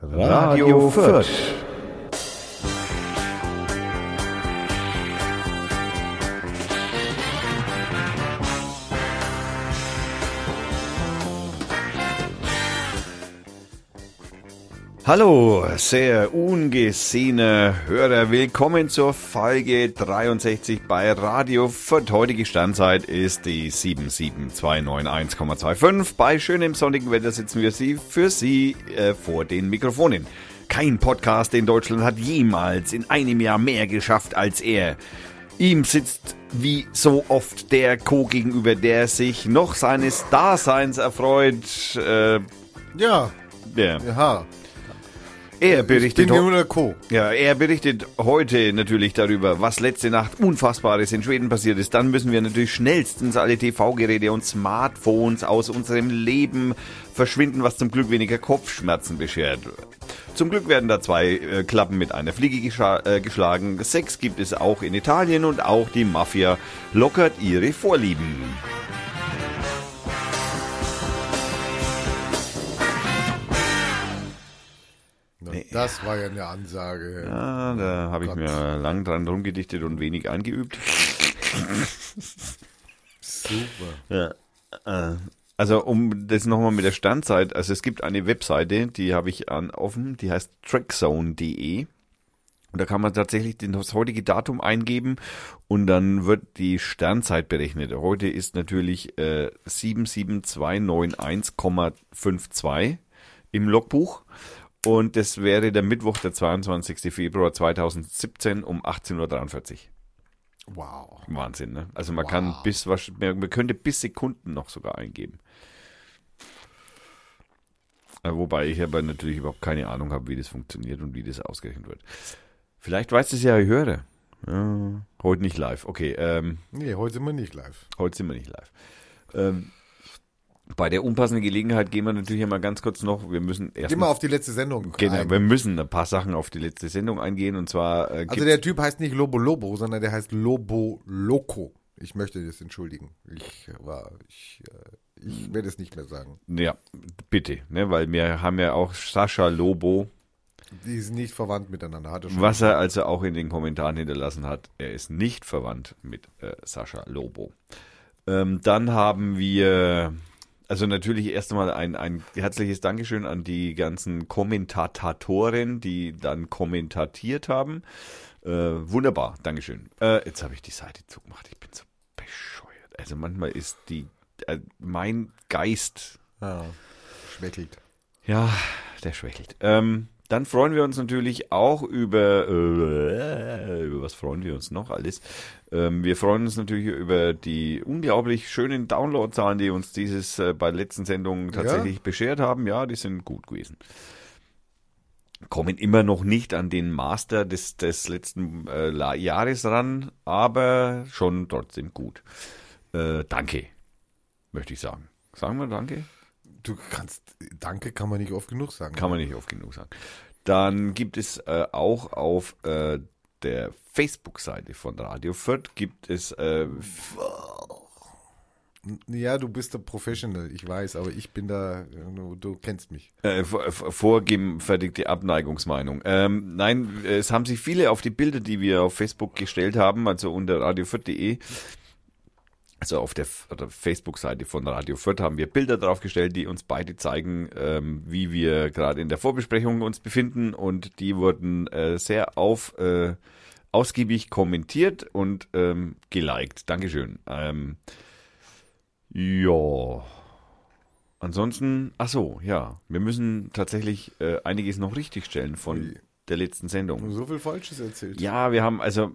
Radio Fürth. Hallo, sehr ungesehene Hörer, willkommen zur Folge 63 bei Radio Fürth. Heutige Standzeit ist die 77291,25. Bei schönem sonnigen Wetter sitzen wir Sie für Sie äh, vor den Mikrofonen. Kein Podcast in Deutschland hat jemals in einem Jahr mehr geschafft als er. Ihm sitzt wie so oft der Co gegenüber, der sich noch seines Daseins erfreut. Äh, Ja, ja. ja. Er Ich berichtet, ja, er berichtet heute natürlich darüber, was letzte Nacht Unfassbares in Schweden passiert ist. Dann müssen wir natürlich schnellstens alle TV-Geräte und Smartphones aus unserem Leben verschwinden, was zum Glück weniger Kopfschmerzen beschert. Zum Glück werden da zwei äh, Klappen mit einer Fliege äh, geschlagen. Sex gibt es auch in Italien und auch die Mafia lockert ihre Vorlieben. Na, Das war ja eine Ansage. Ja, da habe ich mir lang dran rumgedichtet und wenig eingeübt. Super. Ja. Äh, Also um das nochmal mit der Standzeit, also es gibt eine Webseite, die habe ich an offen, die heißt trackzone.de und da kann man tatsächlich das heutige Datum eingeben und dann wird die Sternzeit berechnet. Heute ist natürlich äh, 77291,52 im Logbuch und das wäre der Mittwoch, der 22. Februar 2017 um 18.43 Uhr. Wow. Wahnsinn, ne? Also man kann bis, man man könnte bis Sekunden noch sogar eingeben. Äh, Wobei ich aber natürlich überhaupt keine Ahnung habe, wie das funktioniert und wie das ausgerechnet wird. Vielleicht weiß das ja, ich höre. Ja, heute nicht live. Okay, ähm, Nee, heute sind wir nicht live. heute sind wir nicht live. Ähm, bei der unpassenden Gelegenheit gehen wir natürlich einmal ganz kurz noch, wir müssen erst Geh mal auf die letzte Sendung. genau, ein. wir müssen ein paar Sachen auf die letzte Sendung eingehen und zwar äh, Also der Typ heißt nicht Lobo Lobo, sondern der heißt Lobo Loco. Ich möchte das entschuldigen. Ich war, ich, äh, ich werde es nicht mehr sagen. ja, bitte, ne, weil wir haben ja auch Sascha Lobo Die sind nicht verwandt miteinander. Hat er schon Was er also auch in den Kommentaren hinterlassen hat, er ist nicht verwandt mit äh, Sascha Lobo. Ähm, dann haben wir, also natürlich erst einmal ein, ein herzliches Dankeschön an die ganzen Kommentatoren, die dann kommentatiert haben. Äh, wunderbar, Dankeschön. Äh, jetzt habe ich die Seite zugemacht, ich bin so bescheuert. Also manchmal ist die, äh, mein Geist Ja, schwächelt. ja, der schwächelt. Ähm, dann freuen wir uns natürlich auch über, äh, über was freuen wir uns noch alles? Ähm, wir freuen uns natürlich über die unglaublich schönen Downloadzahlen, die uns dieses äh, bei der letzten Sendung tatsächlich beschert haben. Ja, die sind gut gewesen. Kommen immer noch nicht an den Master des, des letzten äh, Jahres ran, aber schon trotzdem gut. Äh, danke, möchte ich sagen. Sagen wir Danke? Du kannst, danke kann man nicht oft genug sagen. Kann man nicht oft genug sagen. Dann gibt es äh, auch auf äh, der Facebook-Seite von Radio Fürth gibt es äh, Ja, du bist der Professional, ich weiß, aber ich bin da, du, du kennst mich. äh, vor- vor- vorgefertigte Abneigungsmeinung. Ähm, nein, es haben sich viele auf die Bilder, die wir auf Facebook gestellt haben, also unter radiofürth.de, also auf der, oder Facebook-Seite von Radio Fürth haben wir Bilder draufgestellt, die uns beide zeigen, ähm, wie wir gerade in der Vorbesprechung uns befinden und die wurden äh, sehr auf, äh, ausgiebig kommentiert und ähm, geliked. Dankeschön. Ähm, ja. Ansonsten, ach so, ja, wir müssen tatsächlich äh, einiges noch richtigstellen von Ui. der letzten Sendung. So viel Falsches erzählt. Ja, wir haben also,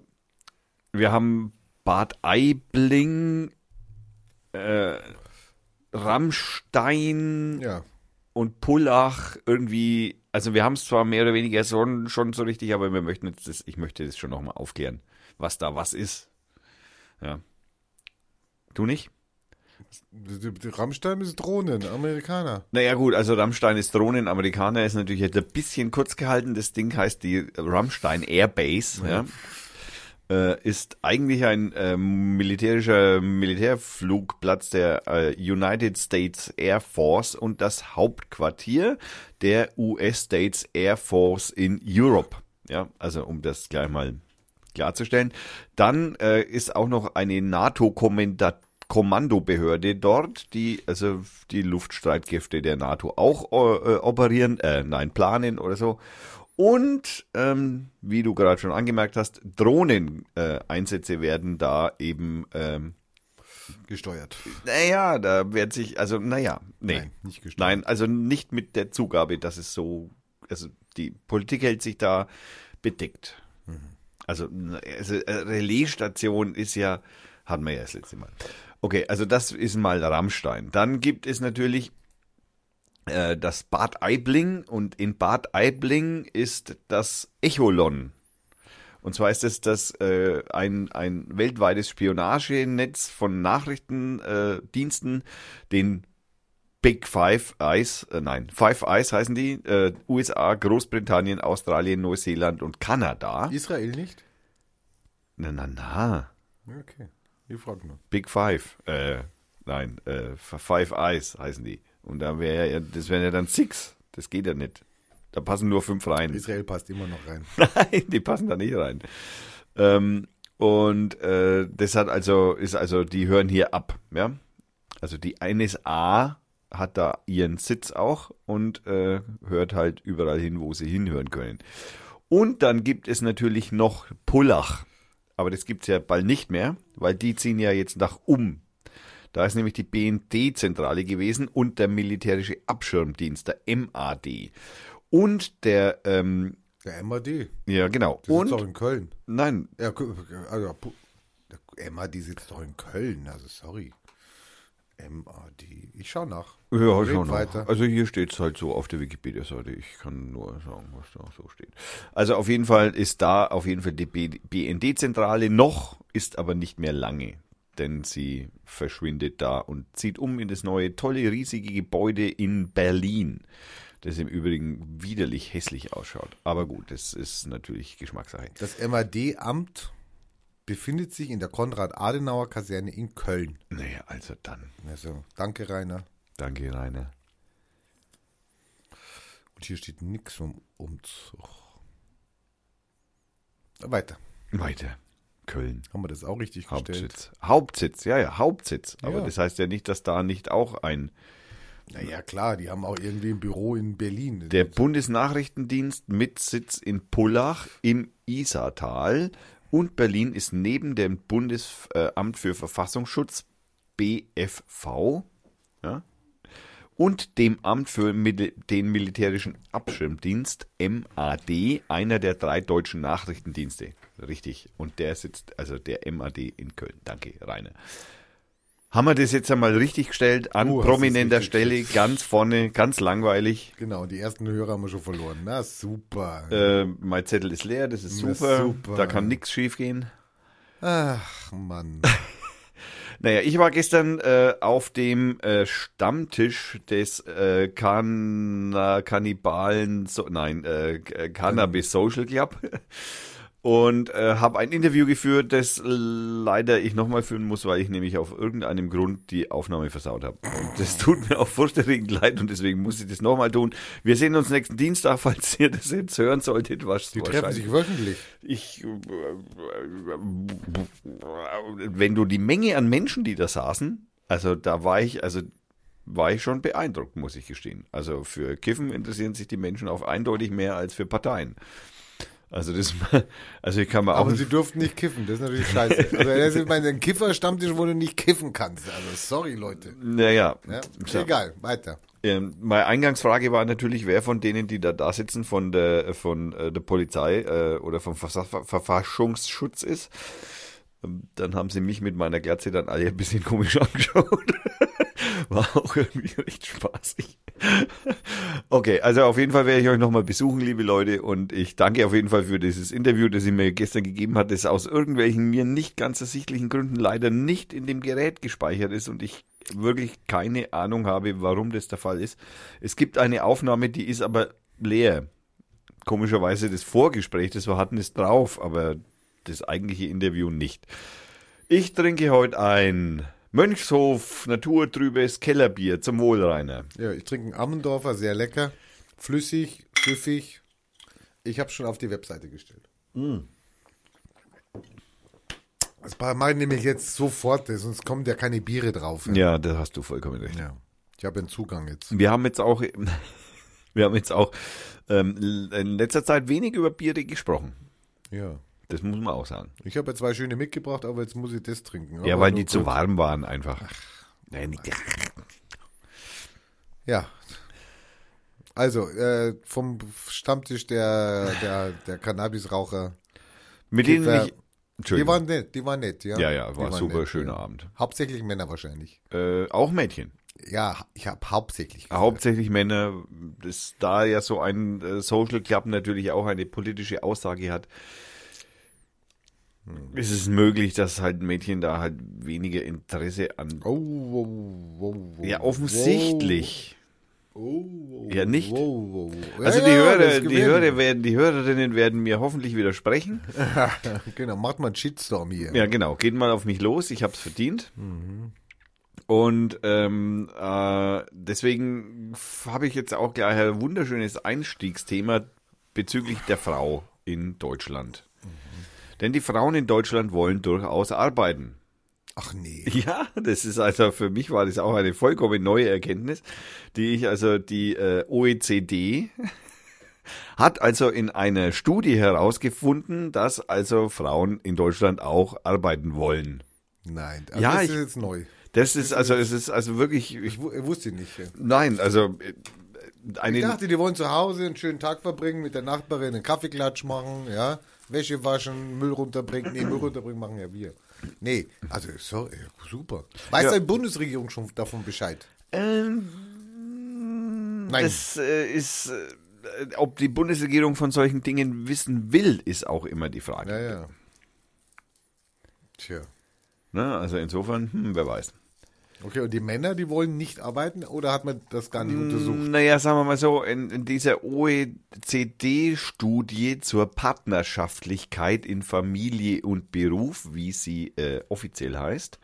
wir haben Bad Aibling, äh, Rammstein Ja. und Pullach irgendwie, also wir haben es zwar mehr oder weniger schon, schon so richtig, aber wir möchten jetzt das, ich möchte das schon nochmal aufklären, was da was ist. Ja. Du nicht? Die- die Rammstein ist Drohnen, Amerikaner. Naja gut, also Rammstein ist Drohnen, Amerikaner ist natürlich jetzt ein bisschen kurz gehalten. Das Ding heißt die Rammstein Airbase. Ja. Äh, ist eigentlich ein äh, militärischer Militärflugplatz der äh, United States Air Force und das Hauptquartier der US States Air Force in Europe. Ja, also um das gleich mal klarzustellen. Dann äh, ist auch noch eine NATO-Kommandobehörde dort, die also die Luftstreitkräfte der NATO auch äh, operieren, äh, nein, planen oder so. Und ähm, wie du gerade schon angemerkt hast, Drohneneinsätze äh, werden da eben ähm, gesteuert. Naja, da wird sich, also naja, nee. Nein, nicht gesteuert. Nein, also nicht mit der Zugabe, dass es so, also die Politik hält sich da bedeckt. Also, also äh, Relaisstation ist ja, hatten wir ja das letzte Mal. Okay, also das ist mal Rammstein. Dann gibt es natürlich das Bad Aibling und in Bad Aibling ist das Echolon. Und zwar ist es das äh, ein, ein weltweites Spionagenetz von Nachrichtendiensten, äh, den Big Five Eyes, äh, nein, Five Eyes heißen die, äh, USA, Großbritannien, Australien, Neuseeland und Kanada. Israel nicht? Na, na, na. Okay, ich frage nur. Big Five, äh, nein, äh, Five Eyes heißen die. Und da wäre ja, das wären ja dann Six. Das geht ja nicht. Da passen nur fünf rein. Israel passt immer noch rein. Nein, die passen da nicht rein. Ähm, und äh, das hat also, ist also, die hören hier ab, ja. Also die NSA hat da ihren Sitz auch und äh, hört halt überall hin, wo sie hinhören können. Und dann gibt es natürlich noch Pullach. Aber das gibt's ja bald nicht mehr, weil die ziehen ja jetzt nach um. Da ist nämlich die BND-Zentrale gewesen und der militärische Abschirmdienst, der MAD. Und der, ähm, Der MAD. ja genau. Der und, sitzt doch in Köln. nein, Ja, also, der MAD sitzt doch in Köln, also sorry. MAD. Ich schau nach. Ja, Red schon noch. weiter. Also hier steht es halt so auf der Wikipedia-Seite. Ich kann nur sagen, was da so steht. Also auf jeden Fall ist da auf jeden Fall die BND-Zentrale noch, ist aber nicht mehr lange. Denn sie verschwindet da und zieht um in das neue, tolle, riesige Gebäude in Berlin. Das im Übrigen widerlich hässlich ausschaut. Aber gut, das ist natürlich Geschmackssache. Das MAD-Amt befindet sich in der Konrad-Adenauer-Kaserne in Köln. Naja, also dann. Also, danke, Rainer. Danke, Rainer. Und hier steht nichts vom Umzug. Weiter. Weiter. Köln. Haben wir das auch richtig gestellt? Hauptsitz. Hauptsitz, ja, ja, Hauptsitz. Aber Ja. das heißt ja nicht, dass da nicht auch ein Naja, klar, die haben auch irgendwie ein Büro in Berlin. Der Bundesnachrichtendienst mit Sitz in Pullach im Isartal und Berlin ist neben dem Bundesamt für Verfassungsschutz BFV ja, und dem Amt für Mil den militärischen Abschirmdienst MAD einer der drei deutschen Nachrichtendienste. Richtig. Und der sitzt, also der MAD in Köln. Danke, Rainer. Haben wir das jetzt einmal richtig gestellt, an es prominenter Stelle, gestellt. ganz vorne, ganz langweilig. Genau, die ersten Hörer haben wir schon verloren. Na, super. Äh, mein Zettel ist leer, das ist Das ist super. super. Da kann nichts schief gehen. Ach, Mann. Naja, ich war gestern äh, auf dem äh, Stammtisch des äh, kan Kannibalen, so, nein, äh, Cannabis Social Club und äh, habe ein Interview geführt, das leider ich nochmal führen muss, weil ich nämlich auf irgendeinem Grund die Aufnahme versaut habe. Und das tut mir auch furchterregend leid und deswegen muss ich das nochmal tun. Wir sehen uns nächsten Dienstag, falls ihr das jetzt hören solltet. Was Die treffen sich wöchentlich. ich, wenn du die Menge an Menschen, die da saßen, also da war ich, also war ich schon beeindruckt, muss ich gestehen. Also für Kiffen interessieren sich die Menschen auch eindeutig mehr als für Parteien. Also das, also ich kann mal auch, Aber sie durften nicht kiffen, das ist natürlich scheiße. Also das ist mein Kiffer-Stammtisch, wo du nicht kiffen kannst. Also sorry, Leute. naja, Ja. Egal, weiter. Ähm, meine Eingangsfrage war natürlich, wer von denen, die da, da sitzen, von der, von äh, der Polizei äh, oder vom Verfassungsschutz ist. Ähm, Dann haben sie mich mit meiner Glatze dann alle ein bisschen komisch angeschaut. War auch irgendwie recht spaßig. Okay, also auf jeden Fall werde ich euch nochmal besuchen, liebe Leute. Und ich danke auf jeden Fall für dieses Interview, das ihr mir gestern gegeben hat, das aus irgendwelchen mir nicht ganz ersichtlichen Gründen leider nicht in dem Gerät gespeichert ist und ich wirklich keine Ahnung habe, warum das der Fall ist. Es gibt eine Aufnahme, die ist aber leer. Komischerweise das Vorgespräch, das wir hatten, ist drauf, aber das eigentliche Interview nicht. Ich trinke heute ein Mönchshof naturtrübes Kellerbier zum Wohl, Rainer. Ja, ich trinke einen Ammendorfer, sehr lecker. Flüssig, süffig. Ich habe schon auf die Webseite gestellt. Das mache ich nämlich jetzt sofort, sonst kommen ja keine Biere drauf. Ja, da hast du vollkommen recht. Ja. Ich habe einen Zugang jetzt. Wir haben jetzt auch, wir haben jetzt auch ähm, in letzter Zeit wenig über Biere gesprochen. Ja. Das muss man auch sagen. Ich habe ja zwei schöne mitgebracht, aber jetzt muss ich das trinken. Ja, Aber weil nur die zu kurz. warm waren einfach. Nein, nicht- Ja. Also, äh, vom Stammtisch der, der, der Cannabisraucher. Mit denen ich. Die waren nett, die waren nett, ja. ja, ja, war super nett, schöner ja. Abend. Hauptsächlich Männer wahrscheinlich. Äh, auch Mädchen. Ja, ich habe hauptsächlich. gesagt. Hauptsächlich Männer, das, da ja so ein äh, Social Club natürlich auch eine politische Aussage hat. Ist es möglich, dass halt Mädchen da halt weniger Interesse an. Oh, wow, wow, wow, Ja, offensichtlich. Oh, wow, Ja, nicht? Also Ja, die Hörer, die. Hörer werden, die Hörerinnen werden mir hoffentlich widersprechen. genau, macht mal einen Shitstorm hier. Ja, genau. Geht mal auf mich los. Ich hab's verdient. Und ähm, äh, deswegen habe ich jetzt auch gleich ein wunderschönes Einstiegsthema bezüglich der Frau in Deutschland. Denn die Frauen in Deutschland wollen durchaus arbeiten. Ach nee. Ja, das ist also für mich war das auch eine vollkommen neue Erkenntnis, die ich also die äh, OECD hat also in einer Studie herausgefunden, dass also Frauen in Deutschland auch arbeiten wollen. Nein, also Ja, das ich- ist jetzt neu. Das ist also es ist also wirklich ich, Ich wu- ich wusste nicht. ja. nein, also äh, eine Ich dachte, die wollen zu Hause einen schönen Tag verbringen, mit der Nachbarin einen Kaffeeklatsch machen, ja, Wäsche waschen, Müll runterbringen. Nee, Müll runterbringen machen ja wir. Nee, also so, ja, super. Weiß Ja. die Bundesregierung schon davon Bescheid? ähm, Nein. das äh, ist äh, ob die Bundesregierung von solchen Dingen wissen will, ist auch immer die Frage. Ja, ja. Tja. Ne? Also insofern, hm, wer weiß. Okay, und die Männer, die wollen nicht arbeiten oder hat man das gar nicht untersucht? Naja, sagen wir mal so, in, in dieser OECD-Studie zur Partnerschaftlichkeit in Familie und Beruf, wie sie äh, offiziell heißt,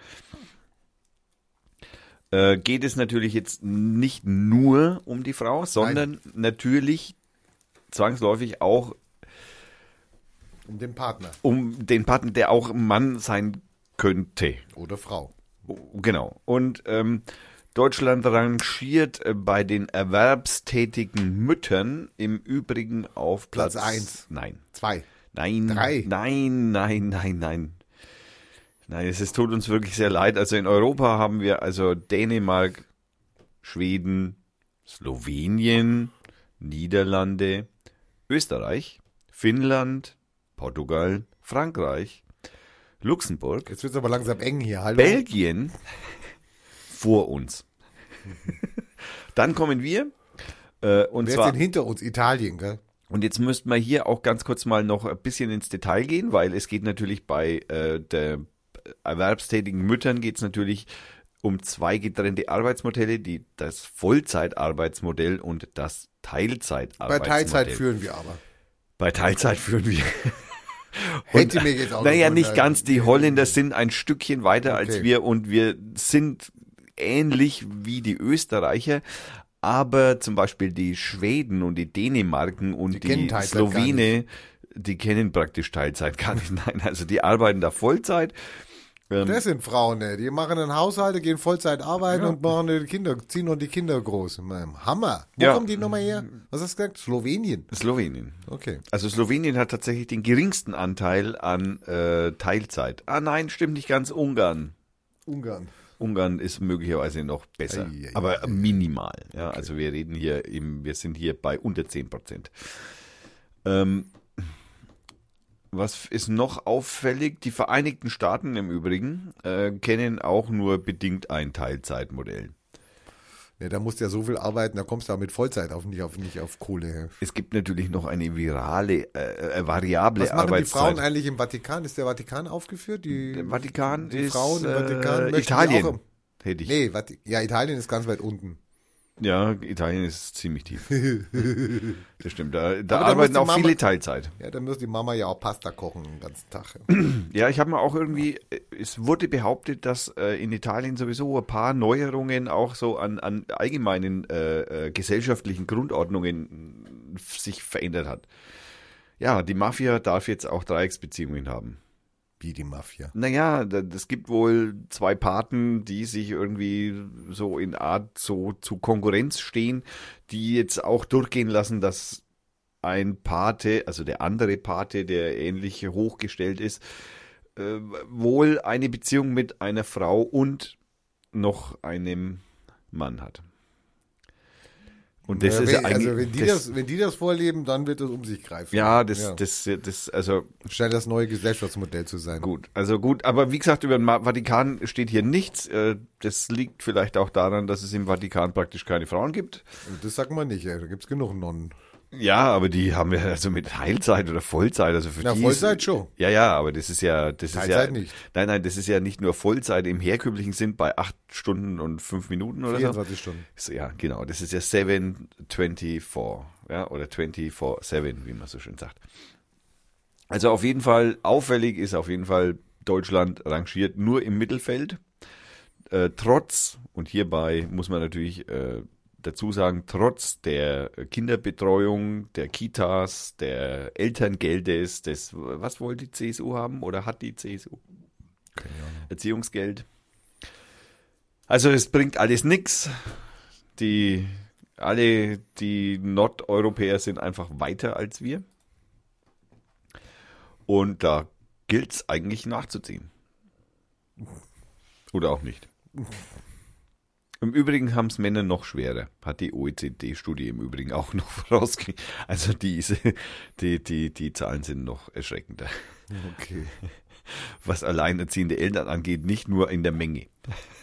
äh, geht es natürlich jetzt nicht nur um die Frau, sondern natürlich zwangsläufig auch Um den Partner um den Partner, der auch Mann sein könnte. oder Frau. Genau. Und ähm, Deutschland rangiert äh, bei den erwerbstätigen Müttern im Übrigen auf Platz, Platz eins. Nein. Zwei. Nein. Drei. Nein, nein, nein, nein. Nein, es ist, tut uns wirklich sehr leid. Also in Europa haben wir also Dänemark, Schweden, Slowenien, Niederlande, Österreich, Finnland, Portugal, Frankreich, Luxemburg, Jetzt wird es aber langsam eng hier. Hallo? Belgien vor uns. Dann kommen wir. Äh, und Wer ist zwar, denn hinter uns? Italien, gell? und jetzt müssten wir hier auch ganz kurz mal noch ein bisschen ins Detail gehen, weil es geht natürlich bei äh, der erwerbstätigen Müttern geht es natürlich um zwei getrennte Arbeitsmodelle, die das Vollzeitarbeitsmodell und das Bei Teilzeitarbeitsmodell. Teilzeit führen wir aber. Bei Teilzeit führen wir. Hätte mir jetzt auch Naja, nicht ganz. Die Holländer sind ein Stückchen weiter als Okay. wir und wir sind ähnlich wie die Österreicher. Aber zum Beispiel die Schweden und die Dänemarken und Die die, Slowene, die kennen praktisch Teilzeit gar nicht. Nein, also die arbeiten da Vollzeit. Ähm, Das sind Frauen, ne? die machen einen Haushalt, gehen Vollzeit arbeiten und machen die Kinder, ziehen noch die Kinder groß. Hammer. Wo Ja. kommen die nochmal her? Was hast du gesagt? Slowenien. Slowenien. Okay. Also Slowenien hat tatsächlich den geringsten Anteil an äh, Teilzeit. Ah nein, stimmt nicht ganz. Ungarn. Ungarn. Ungarn ist möglicherweise noch besser, Ei, ei, aber minimal. Ja, also wir reden hier im, wir sind hier bei unter 10 Prozent. Ähm, was ist noch auffällig? Die Vereinigten Staaten im Übrigen äh, kennen auch nur bedingt ein Teilzeitmodell. Ja, da musst du ja so viel arbeiten, da kommst du auch mit Vollzeit auf, nicht auf, nicht auf Kohle her. Es gibt natürlich noch eine virale, äh, äh, variable Was machen die Arbeitszeit. Frauen eigentlich im Vatikan? Ist der Vatikan aufgeführt? Die, Der Vatikan die ist Frauen im äh, Vatikan möchten Italien. Hätte ich. nee, Vati ja, Italien ist ganz weit unten. Ja, Italien ist ziemlich tief. das stimmt. Da, da arbeiten auch Mama- viele Teilzeit. Ja, dann muss die Mama ja auch Pasta kochen den ganzen Tag. Ja, ich habe mal auch irgendwie, äh, es wurde behauptet, dass äh, in Italien sowieso ein paar Neuerungen auch so an, an allgemeinen äh, äh, gesellschaftlichen Grundordnungen äh, sich verändert hat. Ja, die Mafia darf jetzt auch Dreiecksbeziehungen haben. Wie die Mafia. Naja, es gibt wohl zwei Paten, die sich irgendwie so in Art so zu Konkurrenz stehen, die jetzt auch durchgehen lassen, dass ein Pate, also der andere Pate, der ähnlich hochgestellt ist, äh, wohl eine Beziehung mit einer Frau und noch einem Mann hat. Und das Ja, ist ja wenn, eigentlich. also wenn die das, wenn die das vorleben, dann wird das um sich greifen. ja, das, das, das, also scheint das neue Gesellschaftsmodell zu sein. Gut, also gut, aber wie gesagt, über den Vatikan steht hier nichts. Äh, Das liegt vielleicht auch daran, dass es im Vatikan praktisch keine Frauen gibt. Das sagt man nicht, ey. da gibt's genug Nonnen. Ja, aber die haben wir also mit Teilzeit oder Vollzeit, also für Ja, die Vollzeit ist, schon. Ja, ja, aber das ist ja, das ist ja, Teilzeit nicht. nein, nein, das ist ja nicht nur Vollzeit im herkömmlichen Sinn bei acht Stunden und fünf Minuten oder so. 24 Stunden. So, Ja, genau. Das ist ja 724, ja, oder 24-7, wie man so schön sagt. Also auf jeden Fall, auffällig ist auf jeden Fall, Deutschland rangiert nur im Mittelfeld. Äh, trotz, und hierbei muss man natürlich äh, dazu sagen, trotz der Kinderbetreuung, der Kitas, der Elterngeldes, des, was wollte die CSU haben oder hat die CSU? Erziehungsgeld. Also es bringt alles nix. Die alle die Nordeuropäer sind einfach weiter als wir. Und da gilt es eigentlich nachzuziehen. Oder auch nicht. Im Übrigen haben es Männer noch schwerer, hat die OECD-Studie im Übrigen auch noch vorausgegeben. Also diese, die, die, die Zahlen sind noch erschreckender Okay. was alleinerziehende Eltern angeht, nicht nur in der Menge,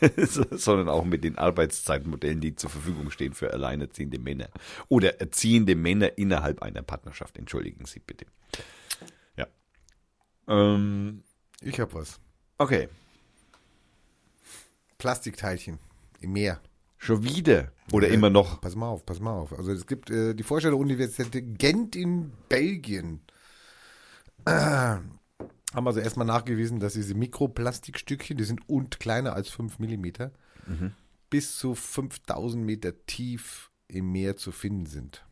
sondern auch mit den Arbeitszeitmodellen, die zur Verfügung stehen für alleinerziehende Männer oder erziehende Männer innerhalb einer Partnerschaft. Entschuldigen Sie bitte. Ja. Ähm, Ich hab was. okay. Plastikteilchen Meer. Schon wieder oder Äh, immer noch. Pass mal auf, pass mal auf. Also es gibt äh, die Universität Gent in Belgien. Äh, haben also erstmal nachgewiesen, dass diese Mikroplastikstückchen, die sind und kleiner als 5 Millimeter, bis zu 5000 Meter tief im Meer zu finden sind.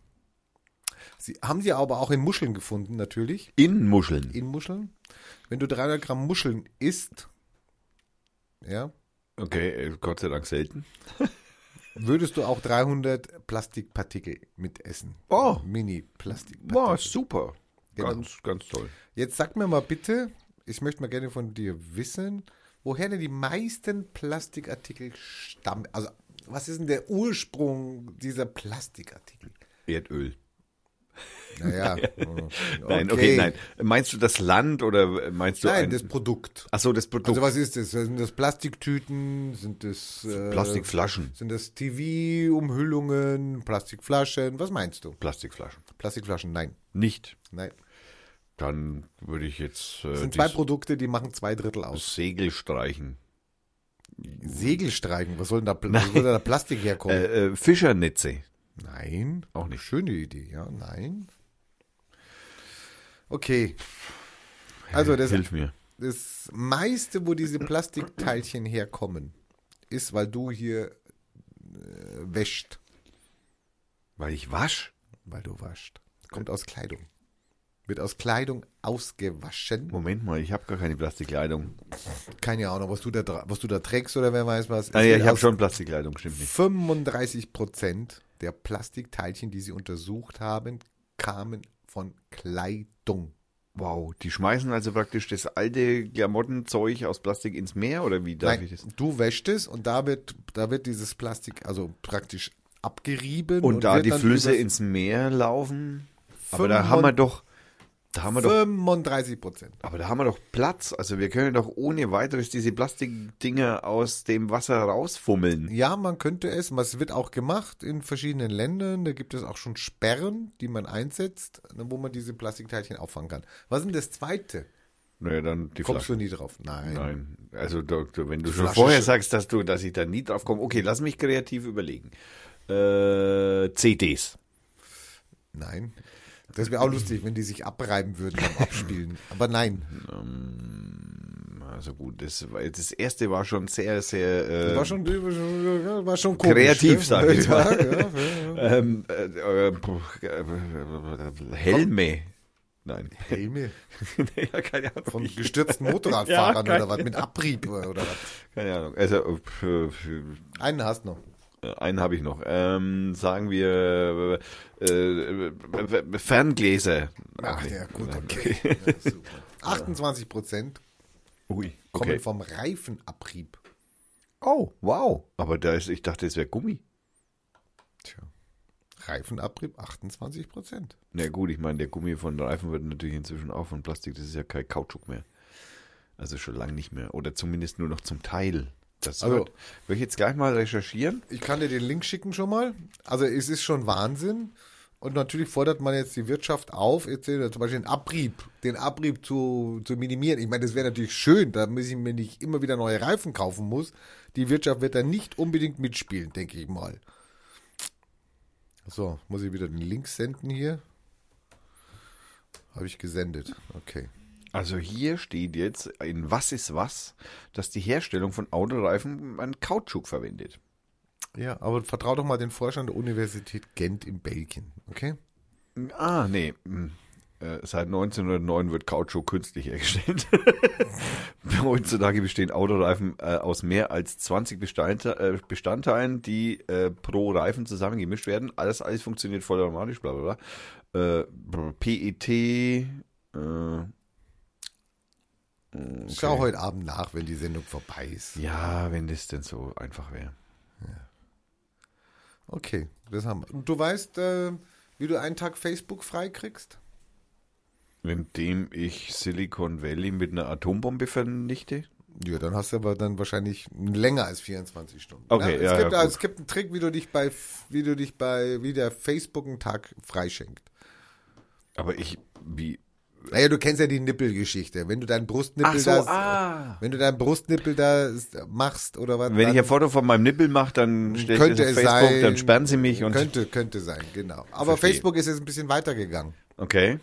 Sie haben sie aber auch in Muscheln gefunden, natürlich. In Muscheln. In Muscheln. Wenn du 300 Gramm Muscheln isst, ja, Okay, äh, Gott sei Dank selten. würdest du auch 300 Plastikpartikel mitessen. Oh. Mini-Plastikpartikel. Wow, super. Genau. Ganz, ganz toll. Jetzt sag mir mal bitte, ich möchte mal gerne von dir wissen, woher denn die meisten Plastikartikel stammen. Also, was ist denn der Ursprung dieser Plastikartikel? Erdöl. Naja. Nein, okay, nein. Meinst du das Land oder meinst du Nein, ein... das Produkt. Ach so, das Produkt. Also was ist das? Sind das Plastiktüten? Sind das äh, Plastikflaschen. Sind das TV-Umhüllungen? Plastikflaschen? Was meinst du? Plastikflaschen. Plastikflaschen? Nein, Nicht. nein. Dann würde ich jetzt äh, Das sind zwei Produkte, die machen zwei Drittel aus. Segel streichen. Segelstreichen, was soll denn da, wo soll da Plastik herkommen? Äh, äh, Fischernetze. Nein. Auch nicht. Schöne Idee, ja, nein. Okay. Also das, Hilf mir. das meiste, wo diese Plastikteilchen herkommen, ist, weil du hier äh, wäscht. Weil ich wasch? Weil du waschst. Kommt aus Kleidung. Wird aus Kleidung ausgewaschen. Moment mal, ich habe gar keine Plastikkleidung. Keine Ahnung, was du da, was du da trägst oder wer weiß was. Ah, Es ja, wird ich habe schon Plastikkleidung, stimmt nicht. 35 Prozent der Plastikteilchen, die sie untersucht haben, kamen von Kleidung. Wow, die schmeißen also praktisch das alte Klamottenzeug aus Plastik ins Meer oder wie darf Nein, ich das? du wäschst es und da wird, da wird dieses Plastik also praktisch abgerieben. Und, da wird die Flüsse ins Meer laufen? Aber da 35 haben wir doch, da haben wir doch 35 Prozent. Aber da haben wir doch Platz. Also wir können doch ohne weiteres diese Plastikdinger aus dem Wasser rausfummeln. Ja, man könnte es, es wird auch gemacht in verschiedenen Ländern. Da gibt es auch schon Sperren, die man einsetzt, wo man diese Plastikteilchen auffangen kann. Was ist denn das zweite? Naja, dann die Kommst Flasche. du nie drauf? Nein. Nein, also Doktor, wenn du schon vorher sagst, dass du, dass ich da nie drauf komme, okay, lass mich kreativ überlegen. Äh, CDs. Nein. Das wäre auch lustig, wenn die sich abreiben würden beim Abspielen. Aber nein. Also gut, das, war, das erste war schon sehr, sehr äh, War schon, war schon komisch. Kreativ, ne? sag ich mal. Ja, ja, ja. ähm, äh, äh, äh, Helme. Nein. Helme ja, keine Ahnung. von gestürzten Motorradfahrern oder was? Mit Abrieb oder was? Keine Ahnung. Also äh, Einen hast du noch. Äh, einen habe ich noch. Ähm, sagen wir äh, äh, Ferngläser. Ach ja, gut, okay. Ja, super. 28 Prozent Ui. kommen Okay. vom Reifenabrieb. Oh, wow. Aber da ist, ich dachte, es wäre Gummi. Tja. Reifenabrieb 28 Prozent. Na gut, ich meine, der Gummi von Reifen wird natürlich inzwischen auch von Plastik. Das ist ja kein Kautschuk mehr. Also schon lange nicht mehr. Oder zumindest nur noch zum Teil. Das Also- wird, will ich jetzt gleich mal recherchieren. Ich kann dir den Link schicken schon mal. Also es ist schon Wahnsinn. Und natürlich fordert man jetzt die Wirtschaft auf, jetzt zum Beispiel den Abrieb, den Abrieb zu, zu minimieren. Ich meine, das wäre natürlich schön, da muss ich mir nicht immer wieder neue Reifen kaufen muss. Die Wirtschaft wird da nicht unbedingt mitspielen, denke ich mal. So, muss ich wieder den Link senden hier. Habe ich gesendet. Okay. Also hier steht jetzt in Was ist was, dass die Herstellung von Autoreifen einen Kautschuk verwendet. Ja, aber vertrau doch mal den Forschern der Universität Gent in Belgien, okay? Ah, nee. hm. Äh, Seit 1909 wird Kautschuk künstlich hergestellt. Heutzutage bestehen Autoreifen äh, aus mehr als 20 Bestandte äh, Bestandteilen, die pro Reifen zusammengemischt werden. Alles, alles funktioniert vollautomatisch, bla bla bla. Äh, PET. Äh, Schau heute Abend nach, wenn die Sendung vorbei ist. Ja, wenn das denn so einfach wäre. Okay, das haben wir. Und du weißt, äh, wie du einen Tag Facebook freikriegst? Indem ich Silicon Valley mit einer Atombombe vernichte? Ja, dann hast du aber dann wahrscheinlich länger als 24 Stunden. Okay, es, ja, gibt, ja, also, es gibt einen Trick, wie du dich bei, wie du dich bei, wie der Facebook einen Tag freischenkt. Aber ich, wie, Naja, du kennst ja die Nippelgeschichte. Wenn du deinen Brustnippel so, da, ah. wenn du deinen Brustnippel da machst oder was, Wenn ich ein Foto von meinem Nippel mache, dann stelle ich könnte das es auf Facebook, sein, dann sperren sie mich und. könnte, könnte sein, genau. Aber Verstehe. Facebook ist jetzt ein bisschen weitergegangen. Okay.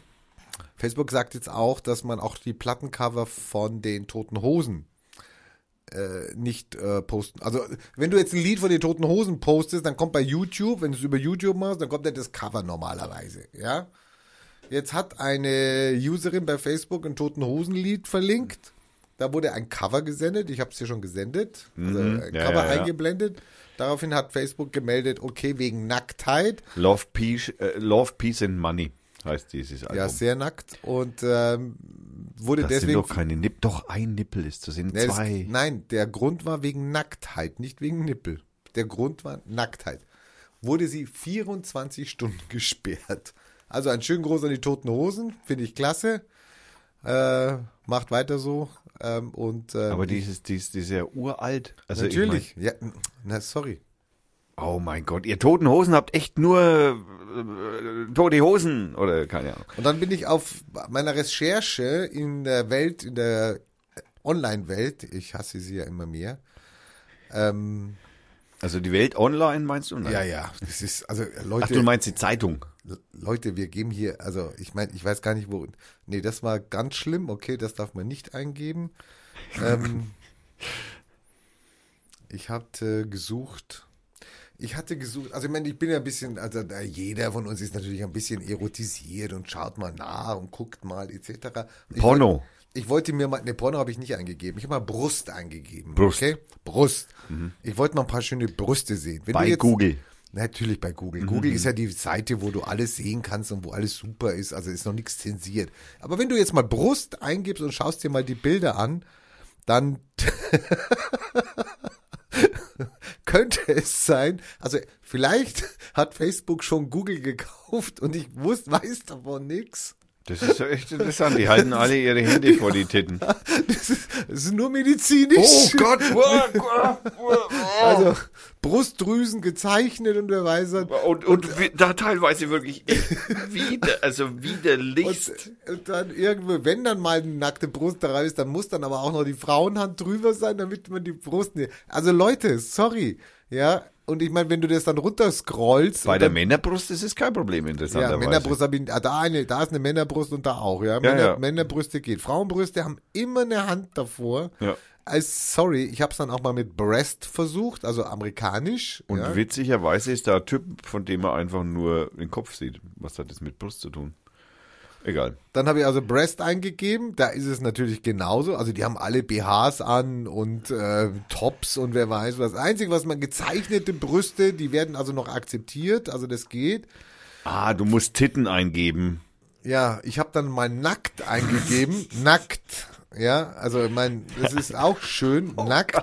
Facebook sagt jetzt auch, dass man auch die Plattencover von den Toten Hosen äh, nicht äh, posten. Also, wenn du jetzt ein Lied von den Toten Hosen postest, dann kommt bei YouTube, wenn du es über YouTube machst, dann kommt ja das Cover normalerweise, ja? Jetzt hat eine Userin bei Facebook ein Toten Hosen Lied verlinkt. Da wurde ein Cover gesendet. Ich habe es hier schon gesendet. Also Mhm. ein Ja, Cover ja, ja. eingeblendet. Daraufhin hat Facebook gemeldet, okay, wegen Nacktheit. Love, Peace, äh, Love, Peace and Money heißt dieses Album. Ja, sehr nackt. Und ähm, wurde das deswegen sind doch keine Nippel. Doch, ein Nippel ist, sind Nee, das, zwei. nein, der Grund war wegen Nacktheit, nicht wegen Nippel. Der Grund war Nacktheit. Wurde sie 24 Stunden gesperrt. Also ein schön groß an die toten Hosen, finde ich klasse. Äh, macht weiter so. Ähm, und äh, Aber dieses, dieses, dieses ja uralt. Also ich natürlich. ja, na sorry. Mein, oh mein Gott, ihr toten Hosen habt echt nur äh, tote Hosen oder keine Ahnung. Und dann bin ich auf meiner Recherche in der Welt, in der Online-Welt, ich hasse sie ja immer mehr. Ähm, Also die Welt online meinst du? Nein. ja, ja, das ist, also Leute. Ach, du meinst die Zeitung. Leute, wir geben hier, also ich meine, ich weiß gar nicht, wo. Nee, das war ganz schlimm. Okay, das darf man nicht eingeben. ähm, ich hatte gesucht. Ich hatte gesucht, also ich meine, ich bin ja ein bisschen, also da jeder von uns ist natürlich ein bisschen erotisiert und schaut mal nach und guckt mal etc. Ich Porno. wollte- Ich wollte mir mal, ne, Porno habe ich nicht eingegeben. Ich habe mal Brust eingegeben. Brust. Okay? Brust. Ich wollte mal ein paar schöne Brüste sehen. Wenn Bei jetzt- Google. Natürlich bei Google. Google ist ja die Seite, wo du alles sehen kannst und wo alles super ist. Also ist noch nichts zensiert. Aber wenn du jetzt mal Brust eingibst und schaust dir mal die Bilder an, dann könnte es sein, also vielleicht hat Facebook schon Google gekauft und ich wusste, weiß davon nichts. Das ist ja echt interessant. Die halten alle ihre Hände vor die Titten. Das ist, das ist nur medizinisch. Oh Gott. Also Brustdrüsen gezeichnet und wer weiß. Und, und wie, da teilweise wirklich wieder, also widerlichst. Und, und dann irgendwo, wenn dann mal eine nackte Brust da ist, dann muss dann aber auch noch die Frauenhand drüber sein, damit man die Brust nicht. Also Leute, sorry, ja. Und ich meine, wenn du das dann runterscrollst. Bei der dann, Männerbrust ist es kein Problem, ja, interessanterweise. Männerbrust habe ich, ah, da, eine, da ist eine Männerbrust und da auch, ja. Männer, ja. Männerbrüste geht. Frauenbrüste haben immer eine Hand davor. Ja. Als, sorry, ich habe es dann auch mal mit Breast versucht, also amerikanisch. Und ja. witzigerweise ist da ein Typ, von dem man einfach nur den Kopf sieht. Was hat das mit Brust zu tun? Egal. Dann habe ich also Breast eingegeben, da ist es natürlich genauso. Also die haben alle BHs an und äh, Tops und wer weiß was. Das Einzige, was man gezeichnete Brüste, die werden also noch akzeptiert, also das geht. Ah, du musst Titten eingeben. Ja, ich habe dann mal nackt eingegeben, nackt. Ja, also mein, das ist auch schön, nackt.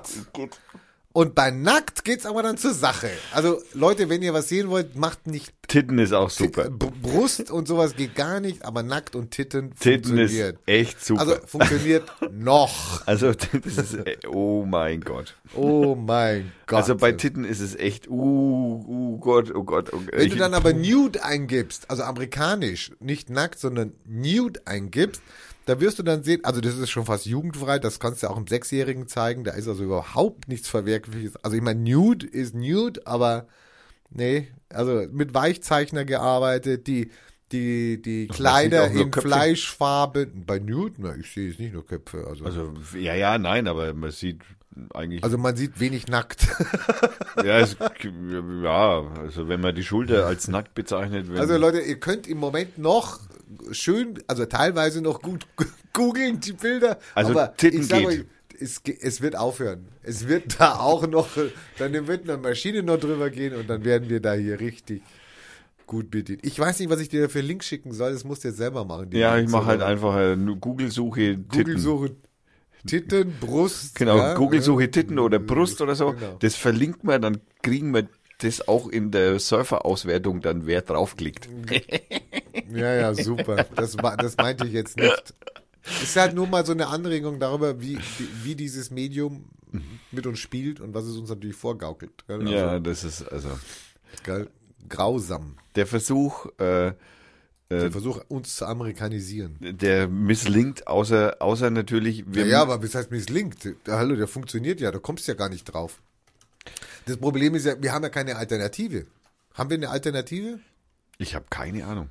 Und bei nackt geht's aber dann zur Sache. Also Leute, wenn ihr was sehen wollt, macht nicht Titten ist auch super. Brust und sowas geht gar nicht, aber nackt und Titten, Titten ist funktioniert. echt super. Also funktioniert noch. Also, das ist, oh mein Gott. Oh mein Gott. Also bei Titten ist es echt, uh, uh Gott, oh Gott. Oh, Wenn du dann aber Nude eingibst, also amerikanisch, nicht nackt, sondern Nude eingibst, da wirst du dann sehen, also das ist schon fast jugendfrei, das kannst du auch einem Sechsjährigen zeigen, da ist also überhaupt nichts Verwerkliches. Also ich meine, Nude ist Nude, aber nee, also mit Weichzeichner gearbeitet, die die, die Kleider in Köpfe. Fleischfarbe, bei Nude, na, ich sehe jetzt nicht nur Köpfe, also, Also, ja, ja, nein, aber man sieht eigentlich, man sieht wenig nackt. ja, es, ja, also wenn man die Schulter als nackt bezeichnet, Also Leute, ihr könnt im Moment noch schön, also teilweise noch gut googeln, die Bilder. Also aber Titten ich sag geht. euch, es, es wird aufhören. Es wird da auch noch, dann wird eine Maschine noch drüber gehen und dann werden wir da hier richtig gut bedient. Ich weiß nicht, was ich dir für Links schicken soll, das musst du jetzt selber machen. ja, ich Links mache halt einfach eine Google-Suche. Google-Suche Titten, Brust. Genau, ja, Google-Suche ja. Titten oder Brust oder so. Genau. Das verlinkt man, dann kriegen wir das auch in der Surfer-Auswertung dann, wer draufklickt. Ja, ja, super. Das, das meinte ich jetzt nicht. Ist halt nur mal so eine Anregung darüber, wie, wie, dieses Medium mit uns spielt und was es uns natürlich vorgaukelt. Also, Ja, das ist also? Grausam. der Versuch, äh, Der Versuch, uns zu amerikanisieren. der misslingt, außer, außer natürlich, wir Ja, ja, aber was heißt misslingt? Der, hallo, der funktioniert ja, da kommst du ja gar nicht drauf. Das Problem ist ja, wir haben ja keine Alternative. Haben wir eine Alternative? ich habe keine Ahnung.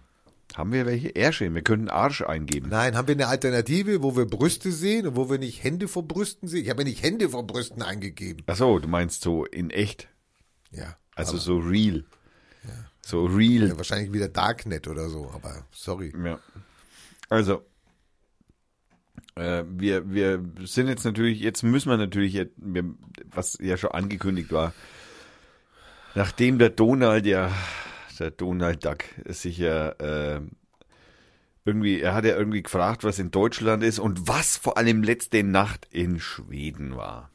Haben wir welche? Ärsche, wir könnten Arsch eingeben. Nein, haben wir eine Alternative, wo wir Brüste sehen und wo wir nicht Hände vor Brüsten sehen? Ich habe ja nicht Hände vor Brüsten eingegeben. Ach so, du meinst so in echt, Ja. also so real. So real. Ja, wahrscheinlich wieder Darknet oder so, aber sorry. Ja. Also, äh, wir, wir sind jetzt natürlich, jetzt müssen wir natürlich, was ja schon angekündigt war, nachdem der Donald ja, der Donald Duck, sich ja äh, irgendwie, er hat ja irgendwie gefragt, was in Deutschland ist und was vor allem letzte Nacht in Schweden war.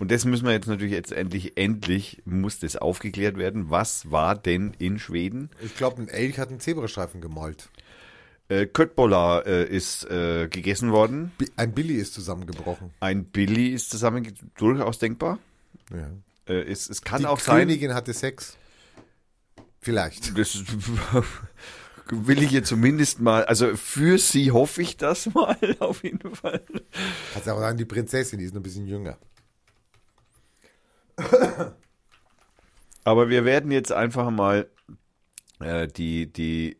Und das müssen wir jetzt natürlich jetzt endlich, endlich muss das aufgeklärt werden. Was war denn in Schweden? Ich glaube, ein Elch hat einen Zebrastreifen gemalt. Äh, Köttbullar äh, ist äh, gegessen worden. Ein Billy ist zusammengebrochen. Ein Billy ist zusammen durchaus denkbar. Ja. Äh, es, es kann Die auch sein. Königin hatte Sex. Vielleicht. Das will ich ihr zumindest mal. Also für sie hoffe ich das mal auf jeden Fall. Kannst du auch sagen, die Prinzessin, die ist noch ein bisschen jünger. Aber wir werden jetzt einfach mal äh, die die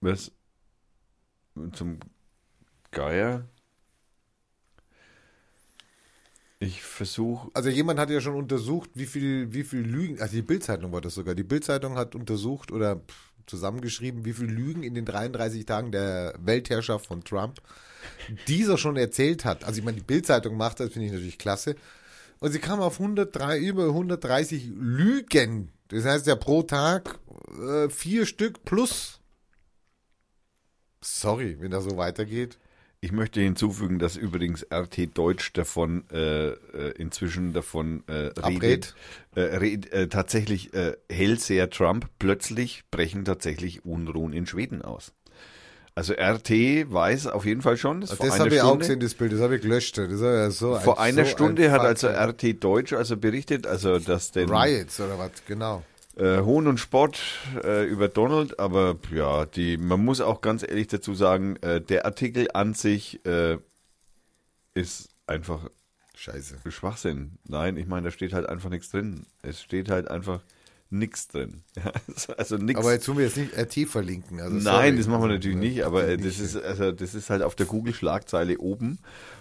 was zum Geier. Ich versuche Also jemand hat ja schon untersucht, wie viel, wie viel Lügen, also die Bildzeitung war das sogar. Die Bildzeitung hat untersucht oder zusammengeschrieben, wie viel Lügen in den 33 Tagen der Weltherrschaft von Trump dieser schon erzählt hat. Also ich meine, die Bildzeitung macht das, finde ich natürlich klasse. Und sie kam auf 103, über 130 Lügen. Das heißt ja pro Tag äh, vier Stück plus. Sorry, wenn das so weitergeht. Ich möchte hinzufügen, dass übrigens RT Deutsch davon äh, äh, inzwischen davon äh, redet, äh, red, äh, tatsächlich äh, Hellseher Trump plötzlich brechen tatsächlich Unruhen in Schweden aus. Also RT weiß auf jeden Fall schon, Das einer habe ich auch gesehen, das Bild, das habe ich gelöscht. Das ja so ein- vor einer so Stunde ein hat also RT Deutsch also berichtet, also dass den Riots oder was, genau. äh, Hohn und Spott äh, über Donald, aber ja, die, man muss auch ganz ehrlich dazu sagen, äh, der Artikel an sich äh, ist einfach Scheiße. Schwachsinn. Nein, ich meine, da steht halt einfach nichts drin. Es steht halt einfach nichts drin. Ja, also nichts. Aber jetzt tun wir jetzt nicht RT verlinken. Also Nein, das machen wir Also, natürlich nicht, aber äh, nicht. das ist, also das ist halt auf der Google-Schlagzeile oben.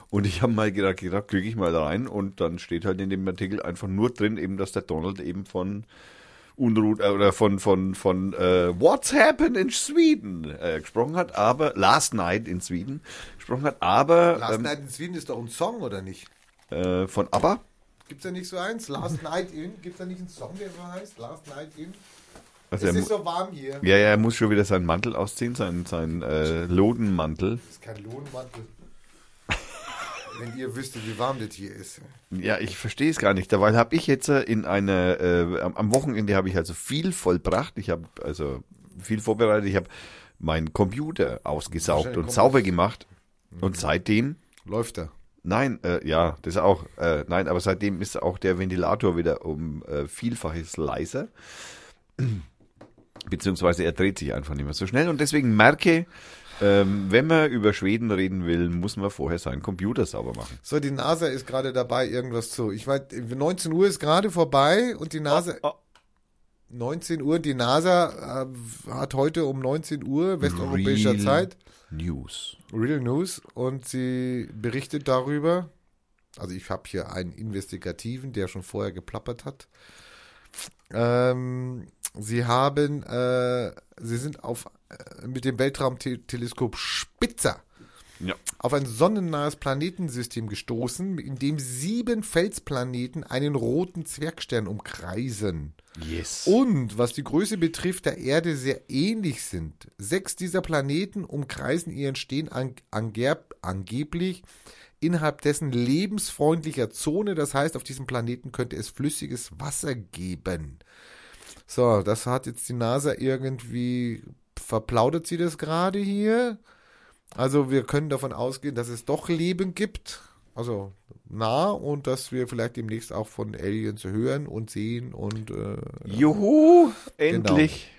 Und ich habe mal gedacht, gedacht klicke ich mal rein und dann steht halt in dem Artikel einfach nur drin, eben, dass der Donald eben von Unruhe äh, oder von von von äh, What's happened in Sweden äh, gesprochen hat, aber Last Night in Sweden gesprochen hat, aber Last ähm, Night in Sweden ist doch ein Song, oder nicht? äh, von ABBA. Gibt's da nicht so eins? Last Night In? Gibt's da nicht einen Song, der so heißt? Last Night In? Also es er, ist so warm hier. ja, ja, er muss schon wieder seinen Mantel ausziehen, seinen seinen äh, Lodenmantel. Das ist kein Lohnmantel. Wenn ihr wüsstet, wie warm das hier ist. Ja, ich verstehe es gar nicht. Dabei habe ich jetzt äh, in einer, äh, am- Wochenende habe ich also viel vollbracht. Ich habe also viel vorbereitet. Ich habe meinen Computer ausgesaugt und sauber gemacht. Und seitdem, Läuft da. Nein, äh, ja, das auch, äh, nein, aber seitdem ist auch der Ventilator wieder um äh, Vielfaches leiser. Beziehungsweise er dreht sich einfach nicht mehr so schnell. Und deswegen merke, ähm, wenn man über Schweden reden will, muss man vorher seinen Computer sauber machen. So, die NASA ist gerade dabei, irgendwas zu. Ich weiß, 19 Uhr ist gerade vorbei und die NASA. Oh, 19 Uhr, die NASA äh, hat heute um 19 Uhr westeuropäischer Real Zeit News. Real News und sie berichtet darüber. Also ich habe hier einen Investigativen, der schon vorher geplappert hat. Ähm, sie haben, äh, sie sind auf äh, mit dem Weltraumteleskop Spitzer Ja. auf ein sonnennahes Planetensystem gestoßen, in dem sieben Felsplaneten einen roten Zwergstern umkreisen. Yes. Und was die Größe betrifft, der Erde sehr ähnlich sind. Sechs dieser Planeten umkreisen ihren Stehen an, angeb, angeblich innerhalb dessen lebensfreundlicher Zone. Das heißt, auf diesem Planeten könnte es flüssiges Wasser geben. So, das hat jetzt die NASA irgendwie verplaudert sie das gerade hier. Also wir können davon ausgehen, dass es doch Leben gibt. Also nah und dass wir vielleicht demnächst auch von Aliens hören und sehen und äh, Juhu, endlich.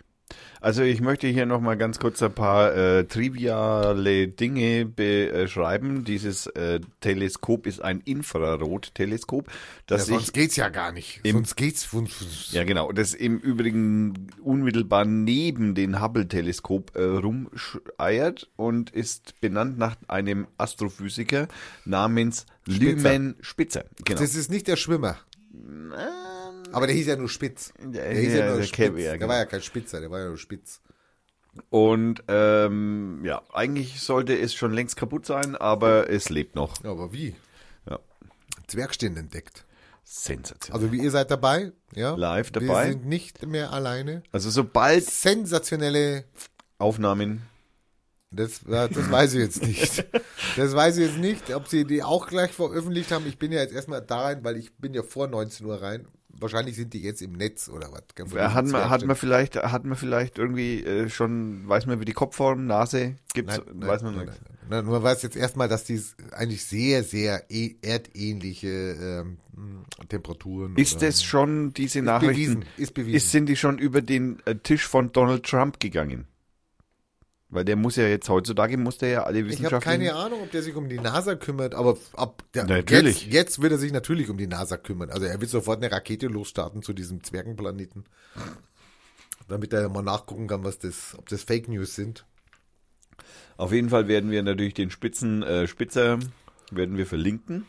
Also ich möchte hier nochmal ganz kurz ein paar äh, triviale Dinge beschreiben. Dieses äh, Teleskop ist ein Infrarotteleskop, ja, sonst geht's ja gar nicht. im- sonst geht's ja genau, das im Übrigen unmittelbar neben den Hubble-Teleskop äh, rumscheiert und ist benannt nach einem Astrophysiker namens Lyman Spitzer. Genau. Das ist nicht der Schwimmer. Aber der hieß ja nur Spitz. Der hieß ja, ja, nur der Spitz. Käbe, ja, Der genau. war ja kein Spitzer, der war ja nur Spitz. Und ähm, ja, eigentlich sollte es schon längst kaputt sein, aber es lebt noch. Ja, aber wie? Ja. Zwergstern entdeckt. Sensationell. Also wie ihr seid dabei, ja? Live dabei. Wir sind nicht mehr alleine. Also sobald Sensationelle Aufnahmen, Das, ja, das weiß ich jetzt nicht. Das weiß ich jetzt nicht, ob sie die auch gleich veröffentlicht haben. Ich bin ja jetzt erstmal da rein, weil ich bin ja vor 19 Uhr rein. Wahrscheinlich sind die jetzt im Netz oder was. Hat man, hat man vielleicht, hat man vielleicht irgendwie äh, schon, weiß man, wie die Kopfform, Nase gibt's, Nein, nein, weiß man nicht. nein. Nur weiß jetzt erstmal, dass die eigentlich sehr, sehr e erdähnliche ähm, Temperaturen. Ist es schon diese Nachrichten? bewiesen, ist bewiesen. Ist, sind die schon über den äh, Tisch von Donald Trump gegangen? Weil der muss ja jetzt heutzutage muss der ja alle Ich habe Wissenschaftler. keine Ahnung, ob der sich um die NASA kümmert, aber ab der, Natürlich. Jetzt, jetzt wird er sich natürlich um die NASA kümmern. Also er wird sofort eine Rakete losstarten zu diesem Zwergenplaneten, damit er mal nachgucken kann, was das, ob das Fake News sind. Auf jeden Fall werden wir natürlich den Spitzen äh, Spitzer werden wir verlinken.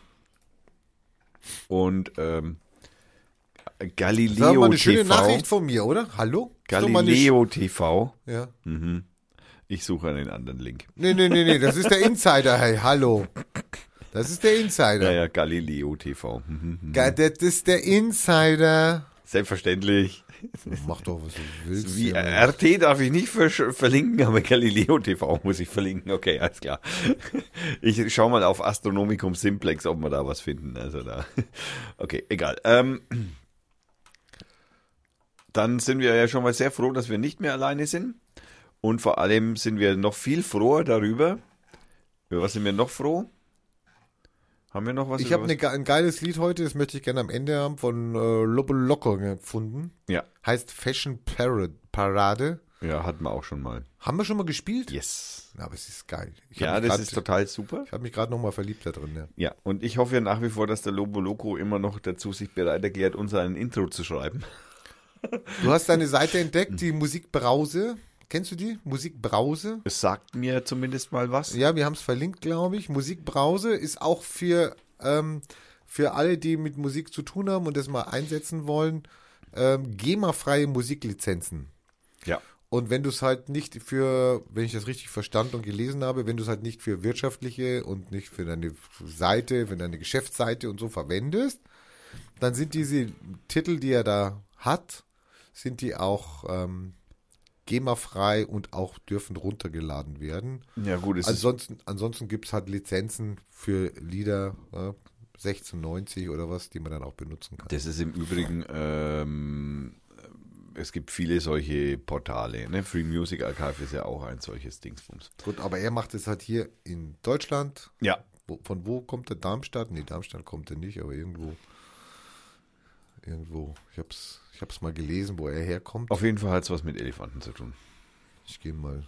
Und ähm, Das war Galileo mal eine schöne TV. Nachricht von mir, oder? Hallo? Galileo TV. Ja. Ich suche einen anderen Link. Nee, nee, nee, nee, das ist der Insider, hey, hallo. Das ist der Ja, Insider. ja, Galileo TV. Mhm, mhm. Ge- Das ist der Insider. Selbstverständlich. Mach doch, was du willst. Wie Mann. RT darf ich nicht versch- verlinken, aber Galileo TV muss ich verlinken. Okay, alles klar. Ich schau mal auf Astronomicum Simplex, ob wir da was finden. Also da. Okay, egal. Ähm, dann sind wir ja schon mal sehr froh, dass wir nicht mehr alleine sind. Und vor allem sind wir noch viel froher darüber. Über was sind wir noch froh? Haben wir noch was? Ich habe ne, ein geiles Lied heute, das möchte ich gerne am Ende haben, von äh, Lobo Loco gefunden. Ja. Heißt Fashion Parade. Parade. Ja, hatten wir auch schon mal. Haben wir schon mal gespielt? Yes. Ja, aber es ist geil. Ich Ja, das grad- ist total super. Ich habe mich gerade nochmal verliebt da drin. Ja. Ja, und ich hoffe ja nach wie vor, dass der Lobo Loco immer noch dazu sich bereit erklärt, uns ein Intro zu schreiben. Du hast deine Seite entdeckt, die Musikbrause. Kennst du die? Musikbrause? Es sagt mir zumindest mal was. Ja, wir haben es verlinkt, glaube ich. Musikbrause ist auch für, ähm, für alle, die mit Musik zu tun haben und das mal einsetzen wollen, ähm, GEMA-freie Musiklizenzen. Ja. Und wenn du es halt nicht für, wenn ich das richtig verstanden und gelesen habe, wenn du es halt nicht für wirtschaftliche und nicht für deine Seite, für deine Geschäftsseite und so verwendest, dann sind diese Titel, die er da hat, sind die auch ähm, GEMA-frei und auch dürfen runtergeladen werden. Ja, gut, Ansonsten, ansonsten gibt es halt Lizenzen für Lieder, äh, 1690 oder was, die man dann auch benutzen kann. das ist im Übrigen, ähm, es gibt viele solche Portale. Ne? Free Music Archive ist ja auch ein solches Dingsbums. Gut, aber er macht es halt hier in Deutschland. Ja, Wo, von wo kommt er? Darmstadt? Nee, Darmstadt kommt er nicht, aber irgendwo. Irgendwo. Ich hab's, ich hab's mal gelesen, wo er herkommt. auf jeden Fall hat es was mit Elefanten zu tun. Ich gehe mal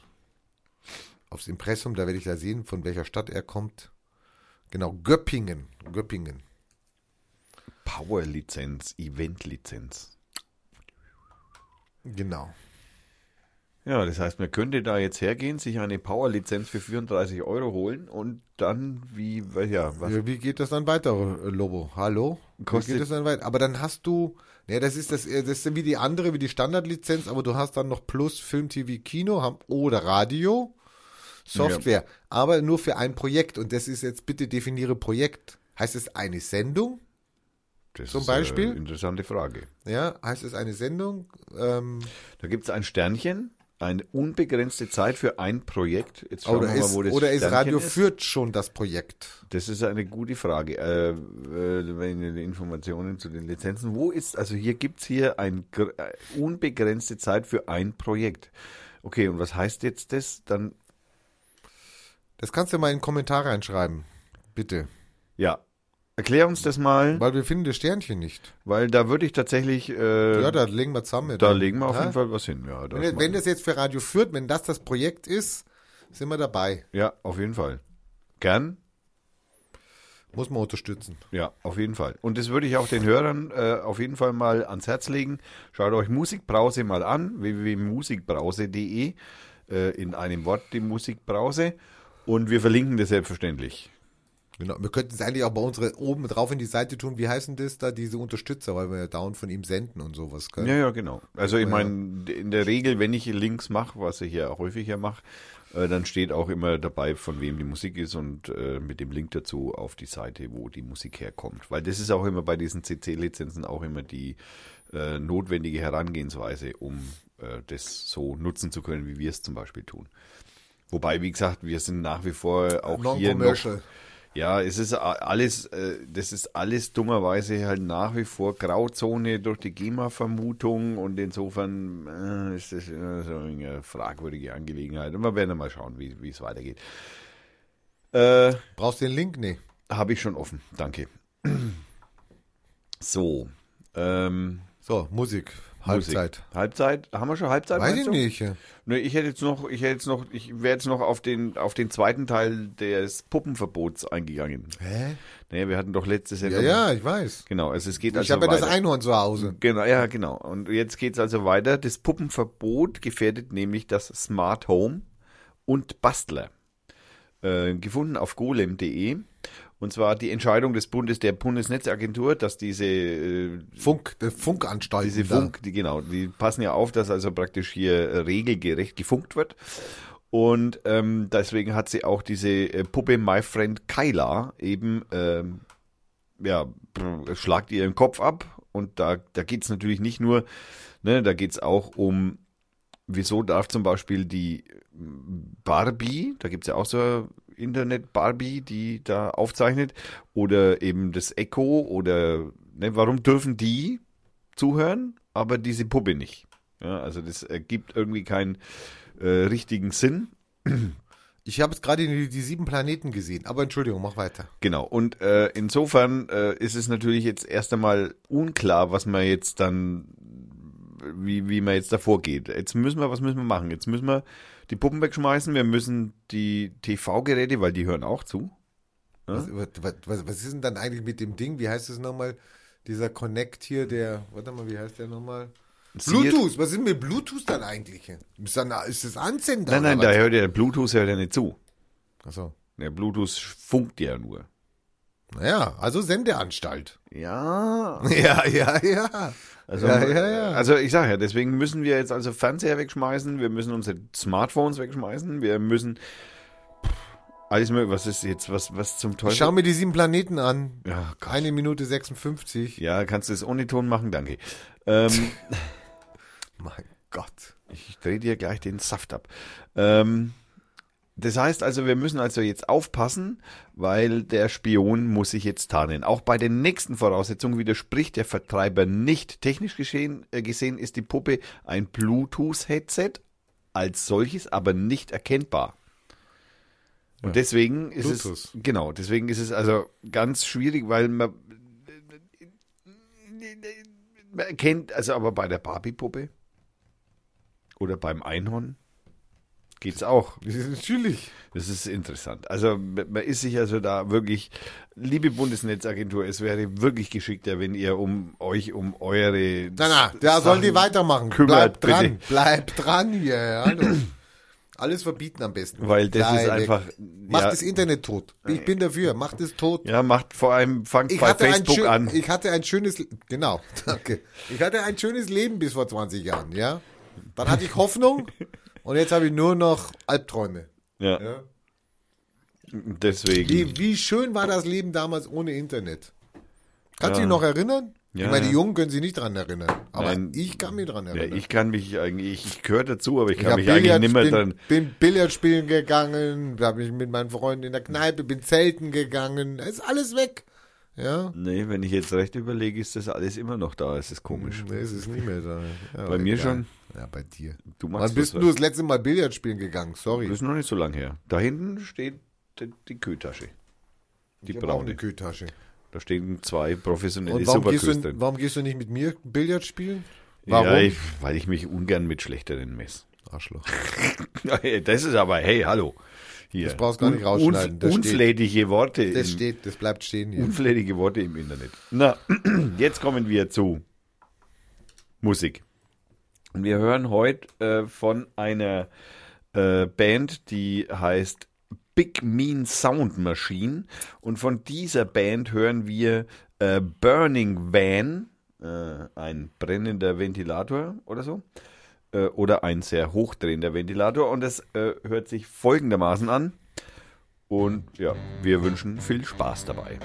aufs Impressum, da werde ich da sehen, von welcher Stadt er kommt. Genau, Göppingen. Göppingen. Power-Lizenz, Event-Lizenz. Genau. Ja, das heißt, man könnte da jetzt hergehen, sich eine Power-Lizenz für 34 Euro holen und dann, wie, ja, was, Ja, Wie geht das dann weiter, Lobo? Hallo? Wie Kostet- geht das dann weiter? Aber dann hast du, ne, das ist das, äh, das ist wie die andere, wie die Standardlizenz, aber du hast dann noch Plus Film, TV, Kino haben, oder Radio, Software, aber nur für ein Projekt. Und das ist jetzt, bitte definiere Projekt. Heißt es eine Sendung? das zum ist Beispiel? eine interessante Frage. Ja, heißt es eine Sendung? Ähm, Da gibt es ein Sternchen, eine unbegrenzte Zeit für ein Projekt. Jetzt schauen oder wir mal, ist, wo das oder ist Radio ist. führt schon das Projekt? Das ist eine gute Frage. Äh, äh, Informationen zu den Lizenzen, wo ist, also hier gibt es hier ein gr- äh, unbegrenzte Zeit für ein Projekt. Okay, und was heißt jetzt das? Dann, Das kannst du mal in den Kommentar reinschreiben. Bitte. ja, erklär uns das mal, Weil wir finden das Sternchen nicht. weil da würde ich tatsächlich, äh, Ja, da legen wir zusammen. da legen wir auf jeden Fall was hin. Ja, Wenn, wenn das jetzt für Radio führt, wenn das das Projekt ist, sind wir dabei. ja, auf jeden Fall. Gern. Muss man unterstützen. Ja, auf jeden Fall. Und das würde ich auch den Hörern äh, auf jeden Fall mal ans Herz legen. Schaut euch Musikbrause mal an, www.musikbrause.de, äh, in einem Wort die Musikbrause. Und wir verlinken das selbstverständlich. Genau. Wir könnten es eigentlich auch bei unserer oben drauf in die Seite tun. Wie heißen das da, diese Unterstützer, weil wir ja dauernd von ihm senden und sowas. Gell? Ja, ja, genau. Also ich meine, in der Regel, wenn ich Links mache, was ich ja häufiger mache, äh, dann steht auch immer dabei, von wem die Musik ist und äh, mit dem Link dazu auf die Seite, wo die Musik herkommt. Weil das ist auch immer bei diesen CC-Lizenzen auch immer die äh, notwendige Herangehensweise, um äh, das so nutzen zu können, wie wir es zum Beispiel tun. Wobei, wie gesagt, wir sind nach wie vor auch hier noch, Non-commercial. Ja, es ist alles, äh, das ist alles dummerweise halt nach wie vor Grauzone durch die GEMA-Vermutung und insofern äh, ist das äh, so eine fragwürdige Angelegenheit. Und wir werden mal schauen, wie es weitergeht. Äh, Brauchst du den Link? Nee. Habe ich schon offen, danke. So, ähm, So, Musik. Halbzeit. Musik. Halbzeit, haben wir schon Halbzeit? Weiß ich du? nicht. Ne, ich hätte jetzt noch, ich hätte jetzt noch, ich wäre jetzt noch auf den, auf den zweiten Teil des Puppenverbots eingegangen. Hä? Naja, wir hatten doch letztes Jahr. Ja, ja, ich weiß. Genau, also es geht Ich also habe ja das. Einhorn zu Hause. Genau, ja, genau. Und jetzt geht's also weiter. Das Puppenverbot gefährdet nämlich das Smart Home und Bastler. Äh, gefunden auf golem.de. Und zwar die Entscheidung des Bundes, der Bundesnetzagentur, dass diese, äh, Funk, äh, Funkanstalten. diese. Funk, die, genau, die passen ja auf, dass also praktisch hier regelgerecht gefunkt wird. Und ähm, deswegen hat sie auch diese äh, Puppe My Friend Kyla eben, ähm, ja, schlagt ihr den Kopf ab. Und da, da geht's natürlich nicht nur, ne, da geht's auch um, wieso darf zum Beispiel die Barbie, da gibt's ja auch so Internet-Barbie, die da aufzeichnet, oder eben das Echo, oder ne, warum dürfen die zuhören, aber diese Puppe nicht? Ja, also das ergibt irgendwie keinen äh, richtigen Sinn. Ich habe jetzt gerade die, die sieben Planeten gesehen, aber Entschuldigung, mach weiter. Genau, und äh, insofern äh, ist es natürlich jetzt erst einmal unklar, was man jetzt dann wie, wie man jetzt davor geht. Jetzt müssen wir, was müssen wir machen? Jetzt müssen wir die Puppen wegschmeißen, wir müssen die TV-Geräte, weil die hören auch zu. Was, was, was, was ist denn dann eigentlich mit dem Ding? Wie heißt es nochmal? Dieser Connect hier, der, warte mal, wie heißt der nochmal? Bluetooth, was ist mit Bluetooth dann eigentlich? Ist, dann, ist das Anzender? Nein, nein, da hört der Bluetooth hört ja nicht zu. Achso. Der Bluetooth funkt ja nur. Naja, also Sendeanstalt. Ja. Ja, ja, ja. Also, ja, ja, ja. also ich sage ja, deswegen müssen wir jetzt also Fernseher wegschmeißen, wir müssen unsere Smartphones wegschmeißen, wir müssen alles mögliche, was ist jetzt, was, was zum Teufel? Ich schau mir die sieben Planeten an. ja, Gott. Eine Minute 56. ja, kannst du es ohne Ton machen, danke. Ähm, Mein Gott. ich drehe dir gleich den Saft ab. Ähm, das heißt also, wir müssen also jetzt aufpassen, weil der Spion muss sich jetzt tarnen. Auch bei den nächsten Voraussetzungen widerspricht der Vertreiber nicht. Technisch geschehen, äh, gesehen ist die Puppe ein Bluetooth-Headset, als solches aber nicht erkennbar. Und deswegen ist Bluetooth. es, genau, deswegen ist es also ganz schwierig, weil man, man erkennt, also aber bei der Barbie-Puppe oder beim Einhorn geht's auch. Das ist natürlich. Das ist interessant. Also man ist sich also da wirklich, liebe Bundesnetzagentur, es wäre wirklich geschickter, wenn ihr um euch um eure Na, na, da sollen die Sachen weitermachen. kümmert, Bleib dran. bitte. Bleib dran hier. Hallo. Alles verbieten am besten. Weil das Bleib ist einfach, Macht ja, das Internet tot. Ich bin dafür. Macht es tot. ja, macht vor allem, fangt Ich bei Facebook schön, an. ich hatte ein schönes, genau, danke. Ich hatte ein schönes Leben bis vor 20 Jahren, ja. Dann hatte ich Hoffnung und jetzt habe ich nur noch Albträume. Ja, Ja. deswegen. Wie, wie schön war das Leben damals ohne Internet? Kannst du Ja. dich noch erinnern? Ja, ich meine, die ja. Jungen können sich nicht dran erinnern. Aber Nein. ich kann mich dran ja, erinnern. ich kann mich eigentlich, ich gehöre dazu, aber ich Ich kann mich eigentlich Billard nicht mehr spielen- dran. bin Billard spielen gegangen, habe mich mit meinen Freunden in der Kneipe, bin zelten gegangen, ist alles weg. Ja, Nee, wenn ich jetzt recht überlege, ist das alles immer noch da. Es ist komisch. nee, es ist nicht mehr da. Ja, Bei mir egal. schon. Ja, bei dir. Du Wann machst bist was- du das letzte Mal Billard spielen gegangen? Sorry. Das ist noch nicht so lang her. Da hinten steht die, die Kühltasche. Die Ich auch eine braune. Kühltasche. Da stehen zwei professionelle Und warum gehst, du, warum gehst du nicht mit mir Billard spielen? Ja, Warum? ich, weil ich mich ungern mit schlechteren messe. Arschloch. Das ist aber, hey, hallo. Hier. Das brauchst du gar nicht rausschneiden, das steht. unflätige Worte. Das im, steht, das bleibt stehen hier. Unflätige Worte im Internet. Na, jetzt kommen wir zu Musik. Und wir hören heute äh, von einer äh, Band, die heißt Big Mean Sound Machine. Und von dieser Band hören wir äh, Burning Van, äh, ein brennender Ventilator oder so. Äh, oder ein sehr hochdrehender Ventilator. Und das äh, hört sich folgendermaßen an. Und ja, wir wünschen viel Spaß dabei.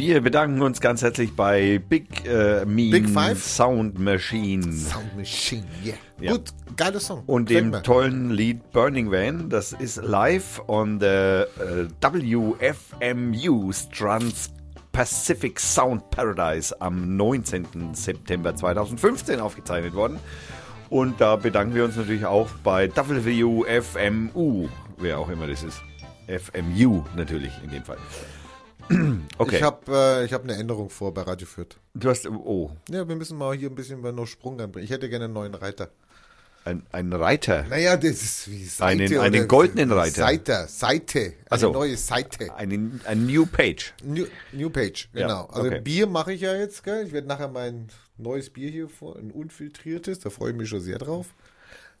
Wir bedanken uns ganz herzlich bei Big, äh, Mean Big Five? Sound Machine Sound Machine, yeah. Ja. Gut, geiler Song. und dem mir. tollen Lied Burning Van. Das ist live on the äh, WFMU Trans Pacific Sound Paradise am 19. September 2015 aufgezeichnet worden. Und da bedanken wir uns natürlich auch bei WFMU, wer auch immer das ist. FMU natürlich in dem Fall. Okay. Ich habe äh, ich hab eine Änderung vor bei Radio Fürth. du hast, oh, Ja, wir müssen mal hier ein bisschen noch Sprung anbringen. Ich hätte gerne einen neuen Reiter. ein, ein Reiter. Naja, das ist wie Seite. Einen- oder- einen goldenen Reiter. Seite, Seite. Eine Ach so. neue Seite. Eine, ein New Page. New, New Page, Ja, genau. Also okay. Bier mache ich ja jetzt, gell? Ich werde nachher mein neues Bier hier vor, ein unfiltriertes, da freue ich mich schon sehr drauf.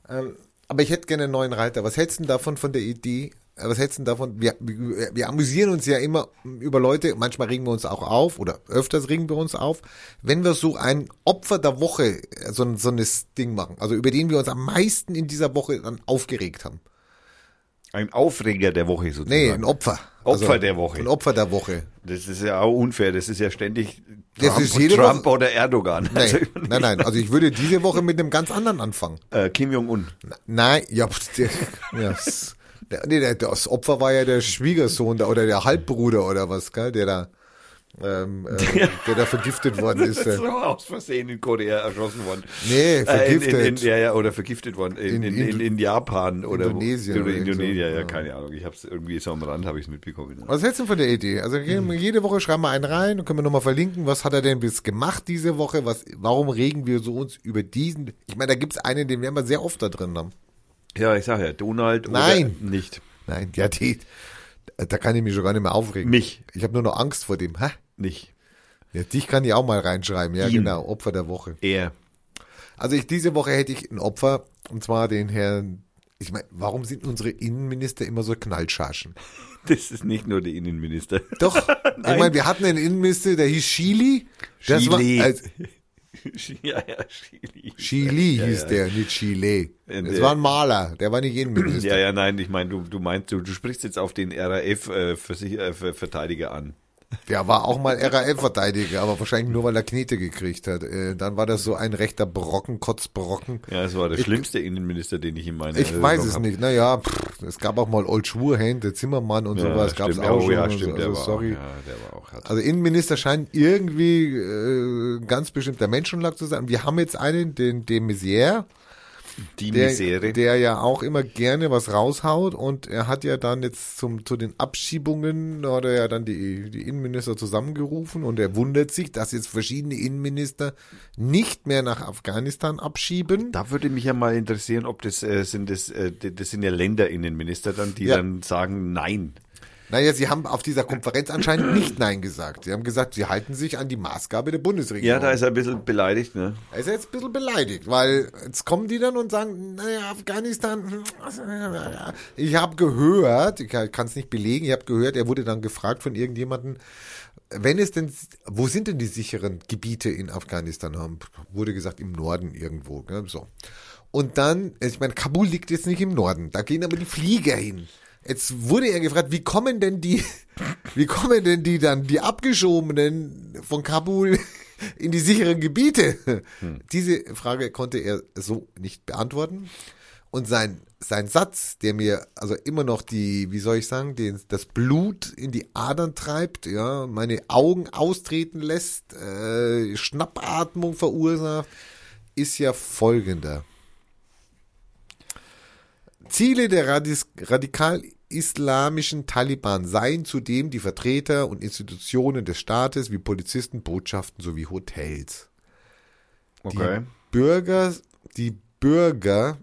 Ähm, aber ich hätte gerne einen neuen Reiter. Was hältst du denn davon von der Idee? Was hältst du davon? Wir, wir, wir amüsieren uns ja immer über Leute, manchmal regen wir uns auch auf oder öfters regen wir uns auf, wenn wir so ein Opfer der Woche, äh, so, ein- so ein Ding machen, also über den wir uns am meisten in dieser Woche dann aufgeregt haben. Ein Aufreger der Woche sozusagen. Nee, ein Opfer. Also Opfer der Woche. Ein Opfer der Woche. Das ist ja auch unfair. Das ist ja ständig Das Trump, ist jede Trump Woche- oder Erdogan. Also, Nein, nein, nein. Also ich würde diese Woche mit einem ganz anderen anfangen. äh, Kim Jong-un. Nein, ja, ja s- der, nee, der, das Opfer war ja der Schwiegersohn da, oder der Halbbruder oder was, gell, der da, ähm, äh, der da vergiftet worden ist. Das ist äh. doch aus Versehen in Korea erschossen worden. Nee, Äh, vergiftet. in, in, in, ja, ja, oder vergiftet worden. In, in, Japan oder wo- Indonesien Oder oder irgend so, Indonesien, ja, ja. keine Ahnung. Ich habe es irgendwie so am Rand, habe ich es mitbekommen. Was hältst du von der Idee? Also Hm. je- jede Woche schreiben wir einen rein und können wir nochmal verlinken, was hat er denn bis gemacht diese Woche, was, warum regen wir so uns über diesen, ich meine, da gibt's einen, den werden wir sehr oft da drin haben. Ja, ich sage ja, Donald Nein. oder nicht. Nein, ja, die, da kann ich mich schon gar nicht mehr aufregen. Mich. Ich habe nur noch Angst vor dem. Hä? Nicht. Ja, dich kann ich auch mal reinschreiben. Ja, Ihn. genau. Opfer der Woche. Er. Also ich, diese Woche hätte ich ein Opfer, und zwar den Herrn, ich meine, warum sind unsere Innenminister immer so Knallscharschen? Das ist nicht nur der Innenminister. Doch, ich meine, wir hatten einen Innenminister, der hieß Chili. Das Chili. War, also, ja, ja, Chili. Chili Ja, hieß ja. der, nicht Chile. Äh, Es war ein Maler, der war nicht Innenminister. Ja, ja, nein, ich meine, du, du meinst, du, du sprichst jetzt auf den RAF-Verteidiger äh, an. Der war auch mal RAF-Verteidiger, aber wahrscheinlich nur, weil er Knete gekriegt hat. Äh, dann war das so ein rechter Brocken, Kotzbrocken. Ja, es war der Ich- schlimmste Innenminister, den ich in meiner Ich weiß es hab. nicht. Naja, pff, es gab auch mal Old Schwurhand, der Zimmermann und Ja, sowas. Gab es auch oh, schon. ja, so. stimmt, der also, war sorry. Auch, ja, der war auch hart. Also Innenminister scheint irgendwie äh, ganz bestimmter Menschenschlag zu sein. Wir haben jetzt einen, den de Maizière, Die der, Misere. der ja auch immer gerne was raushaut und er hat ja dann jetzt zum zu den Abschiebungen hat er ja dann die, die Innenminister zusammengerufen und er wundert sich, dass jetzt verschiedene Innenminister nicht mehr nach Afghanistan abschieben. da würde mich ja mal interessieren, ob das äh, sind das, äh, das sind ja Länderinnenminister dann, die Ja. dann sagen Nein. Naja, sie haben auf dieser Konferenz anscheinend nicht Nein gesagt. Sie haben gesagt, sie halten sich an die Maßgabe der Bundesregierung. Ja, da ist er ein bisschen beleidigt, ne? Er ist jetzt ein bisschen beleidigt, weil jetzt kommen die dann und sagen, naja, Afghanistan, ich habe gehört, ich kann es nicht belegen, ich habe gehört, er wurde dann gefragt von irgendjemandem, wenn es denn, wo sind denn die sicheren Gebiete in Afghanistan? Wurde gesagt, im Norden irgendwo, gell, so. Und dann, ich meine, Kabul liegt jetzt nicht im Norden, da gehen aber die Flieger hin. Jetzt wurde er gefragt, wie kommen denn die, wie kommen denn die dann, die Abgeschobenen von Kabul in die sicheren Gebiete? Diese Frage konnte er so nicht beantworten. Und sein, sein Satz, der mir also immer noch die, wie soll ich sagen, den, das Blut in die Adern treibt, ja, meine Augen austreten lässt, äh, Schnappatmung verursacht, ist ja folgender. Ziele der Radis radikal-islamischen Taliban seien zudem die Vertreter und Institutionen des Staates wie Polizisten, Botschaften sowie Hotels. Okay. Die Bürger, die Bürger,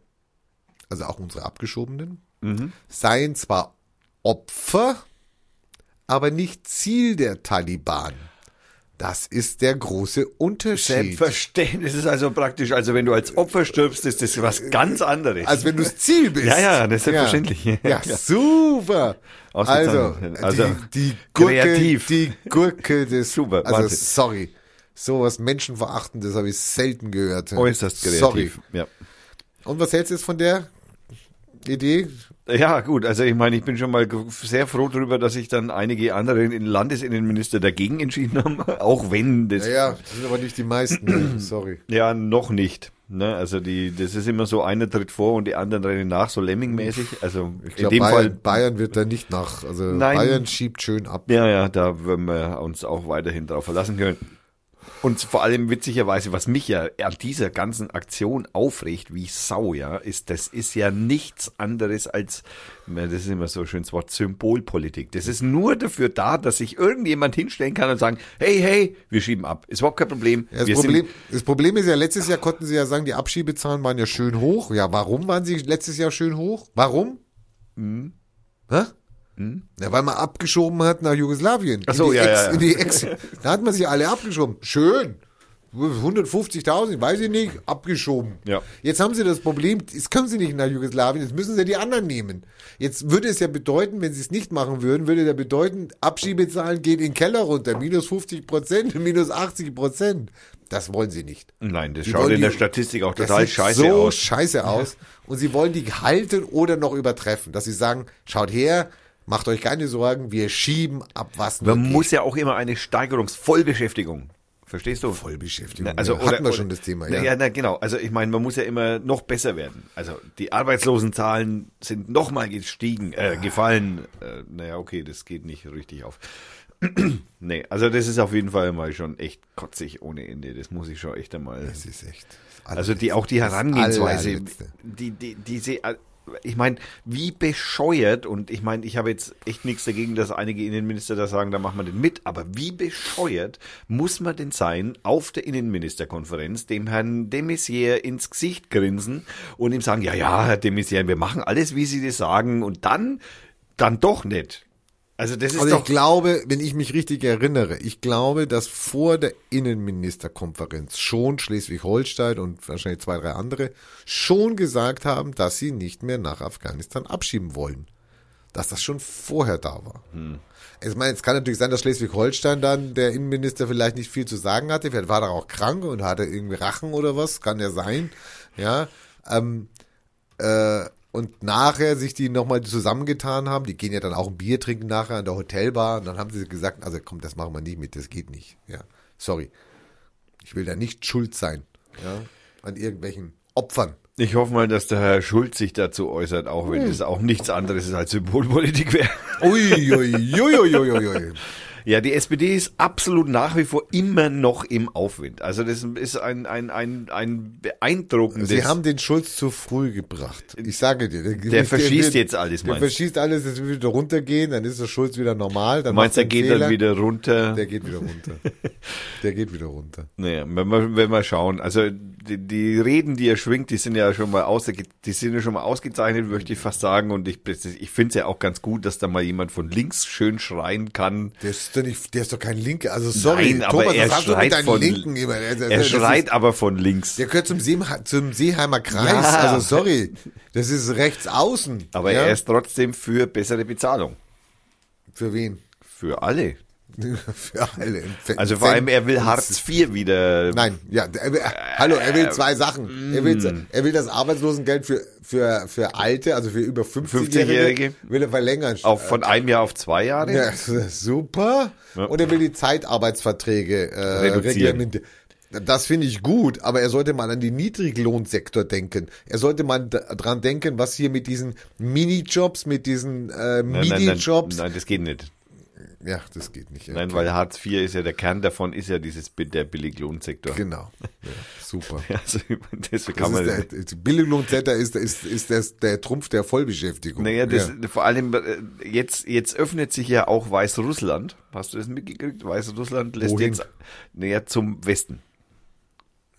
also auch unsere Abgeschobenen, Mhm. seien zwar Opfer, aber nicht Ziel der Taliban. Das ist der große Unterschied. Selbstverständlich. Das ist also praktisch, also wenn du als Opfer stirbst, ist das was ganz anderes. Als wenn du das Ziel bist. Ja, ja, das ist selbstverständlich. Ja, ja, Ja. super. Also. Also, die, die Gurke, kreativ. die Gurke des, Super, also Wahnsinn. sorry. Sowas Menschenverachtendes habe ich selten gehört. äußerst kreativ. Sorry. Ja. Und was hältst du jetzt von der Idee? Ja, gut, also ich meine, ich bin schon mal sehr froh darüber, dass sich dann einige andere Landesinnenminister dagegen entschieden haben, auch wenn das. Naja, das sind aber nicht die meisten, sorry. Ja, noch nicht. Ne, also die, das ist immer so, einer tritt vor und die anderen rennen nach, so Lemming-mäßig. Also Ich in glaube, dem Bayern, Fall. Bayern wird da nicht nach. Also Nein. Bayern schiebt schön ab. Ja, ja, da werden wir uns auch weiterhin drauf verlassen können. Und vor allem witzigerweise, was mich ja an dieser ganzen Aktion aufregt, wie Sau, ja, ist, das ist ja nichts anderes als, das ist immer so ein schönes Wort, Symbolpolitik. Das ist nur dafür da, dass sich irgendjemand hinstellen kann und sagen, hey, hey, wir schieben ab. Ist überhaupt kein Problem. Ja, das, wir Problem, das Problem ist ja, letztes Jahr konnten sie ja sagen, die Abschiebezahlen waren ja schön hoch. Ja, warum waren sie letztes Jahr schön hoch? Warum? Mhm. Hä? Ja, weil man abgeschoben hat nach Jugoslawien. Ach so, in die ja, Ex, ja. In die Ex. Da hat man sich alle abgeschoben. Schön. 150.000, weiß ich nicht, abgeschoben. Ja. Jetzt haben sie das Problem, jetzt können sie nicht nach Jugoslawien, jetzt müssen sie die anderen nehmen. Jetzt würde es ja bedeuten, wenn sie es nicht machen würden, würde ja bedeuten, Abschiebezahlen gehen in den Keller runter, minus 50 Prozent, minus 80 Prozent. Das wollen sie nicht. Nein, das Die schaut in der die- Statistik auch Das total sieht scheiße so aus. scheiße aus. Und sie wollen die halten oder noch übertreffen. Dass sie sagen, schaut her, macht euch keine Sorgen, wir schieben ab, was Man geht. muss ja auch immer eine Steigerungsvollbeschäftigung. Verstehst du? Vollbeschäftigung. Na, also ja, oder, hatten wir oder- schon das Thema. Na, Ja. ja, na, genau. Also ich meine, man muss ja immer noch besser werden. Also die Arbeitslosenzahlen sind nochmal gestiegen, äh, gefallen. Äh, naja, okay, das geht nicht richtig auf. nee, also das ist auf jeden Fall mal schon echt kotzig ohne Ende. Das muss ich schon echt einmal. Das ist echt. Also die auch die Das Herangehensweise, die die diese ich meine, wie bescheuert und ich meine, ich habe jetzt echt nichts dagegen, dass einige Innenminister da sagen, da machen wir den mit, aber wie bescheuert muss man denn sein, auf der Innenministerkonferenz dem Herrn de Maizière ins Gesicht grinsen und ihm sagen, ja, ja, Herr de Maizière, wir machen alles, wie Sie das sagen und dann dann doch nicht. Also das ist Also doch ich glaube, wenn ich mich richtig erinnere, ich glaube, dass vor der Innenministerkonferenz schon Schleswig-Holstein und wahrscheinlich zwei, drei andere schon gesagt haben, dass sie nicht mehr nach Afghanistan abschieben wollen. Dass das schon vorher da war. Ich meine, es kann natürlich sein, dass Schleswig-Holstein dann der Innenminister vielleicht nicht viel zu sagen hatte. Vielleicht war er auch krank und hatte irgendwie Rachen oder was. Kann ja sein. Ja. Ähm, äh, und nachher sich die nochmal zusammengetan haben, die gehen ja dann auch ein Bier trinken nachher an der Hotelbar und dann haben sie gesagt, also komm, das machen wir nicht mit, das geht nicht. Ja, sorry. Ich will da nicht schuld sein, ja, an irgendwelchen Opfern. ich hoffe mal, dass der Herr Schulz sich dazu äußert, auch wenn das auch nichts anderes ist als Symbolpolitik wäre. Ui, ui, ui, ui, ui, ui, ui. Ja, die SPD ist absolut nach wie vor immer noch im Aufwind. Also das ist ein, ein, ein, ein beeindruckendes... Sie haben den Schulz zu früh gebracht. Ich sage dir. Der verschießt jetzt alles, Der du? verschießt alles, es wird wieder runtergehen, dann ist der Schulz wieder normal. Dann Du meinst, macht er einen geht Fehler. dann wieder runter? Der geht wieder runter. Der geht wieder runter. Naja, wenn wir, wenn wir schauen. Also die, die Reden, die er schwingt, die sind ja schon mal ausge, die sind ja schon mal ausgezeichnet, möchte ich fast sagen. Und ich, ich finde es ja auch ganz gut, dass da mal jemand von links schön schreien kann. Der ist doch nicht, der ist doch kein Linker. Also sorry, Nein, aber Thomas, er was hast du mit schreit deinen von- Linken immer? Er das schreit Ist, aber von links. der gehört zum, Seeheim, zum Seeheimer Kreis. Ja. Also sorry, das ist rechts außen. Aber ja? er ist trotzdem für bessere Bezahlung. für wen? Für alle. für alle. Also vor allem, er will Hartz IV wieder. Nein, ja, er will, hallo, er will zwei Sachen. Er Mm. will, er will das Arbeitslosengeld für, für, für Alte, also für über 50-Jährige, 50-Jährige. will er verlängern. Auf von einem Jahr auf zwei Jahre. Ja, super. Ja. Und er will die Zeitarbeitsverträge äh, Reduzieren. reglementieren. Das finde ich gut, aber er sollte mal an den Niedriglohnsektor denken. Er sollte mal dran denken, was hier mit diesen Minijobs, mit diesen äh, Nein, nein, nein, Minijobs. nein, das geht nicht. Ja, das geht nicht. Nein, weil Hartz IV ist ja der Kern davon, ist ja dieses der Billiglohnsektor. Genau. Ja, super. Also, deswegen Das kann man. ist der, Billiglohnsektor ist, ist, ist das, der Trumpf der Vollbeschäftigung. naja, das, ja. vor allem äh, jetzt, jetzt öffnet sich ja auch Weißrussland. Hast du das mitgekriegt? Weißrussland lässt Wohin? jetzt näher zum Westen.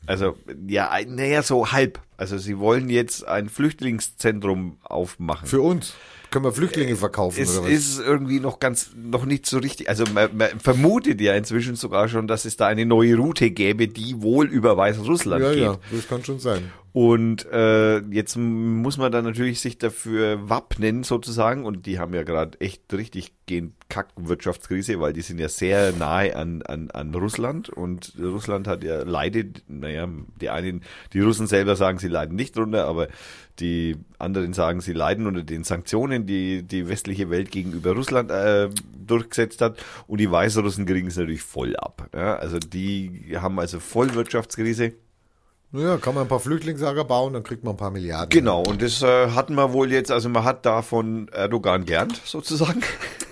Also, ja, naja, so halb. Also, sie wollen jetzt ein Flüchtlingszentrum aufmachen. Für uns. Können wir Flüchtlinge verkaufen es oder was? ist irgendwie noch ganz, noch nicht so richtig. Also man, man vermutet ja inzwischen sogar schon, dass es da eine neue Route gäbe, die wohl über Weißrussland ja, geht. ja, das kann schon sein. Und äh, jetzt muss man dann natürlich sich dafür wappnen sozusagen. Und die haben ja gerade echt richtig gehend Kackwirtschaftskrise, weil die sind ja sehr nahe an, an, an Russland. Und Russland hat ja leidet, naja, die einen, die Russen selber sagen, sie leiden nicht drunter, aber die anderen sagen, sie leiden unter den Sanktionen, die die westliche Welt gegenüber Russland äh, durchgesetzt hat. Und die Weißrussen kriegen es natürlich voll ab. Ja? Also die haben also voll Wirtschaftskrise. Ja, kann man ein paar Flüchtlingslager bauen, dann kriegt man ein paar Milliarden. Genau, und das äh, hatten wir wohl jetzt, also man hat da von Erdogan gelernt, sozusagen.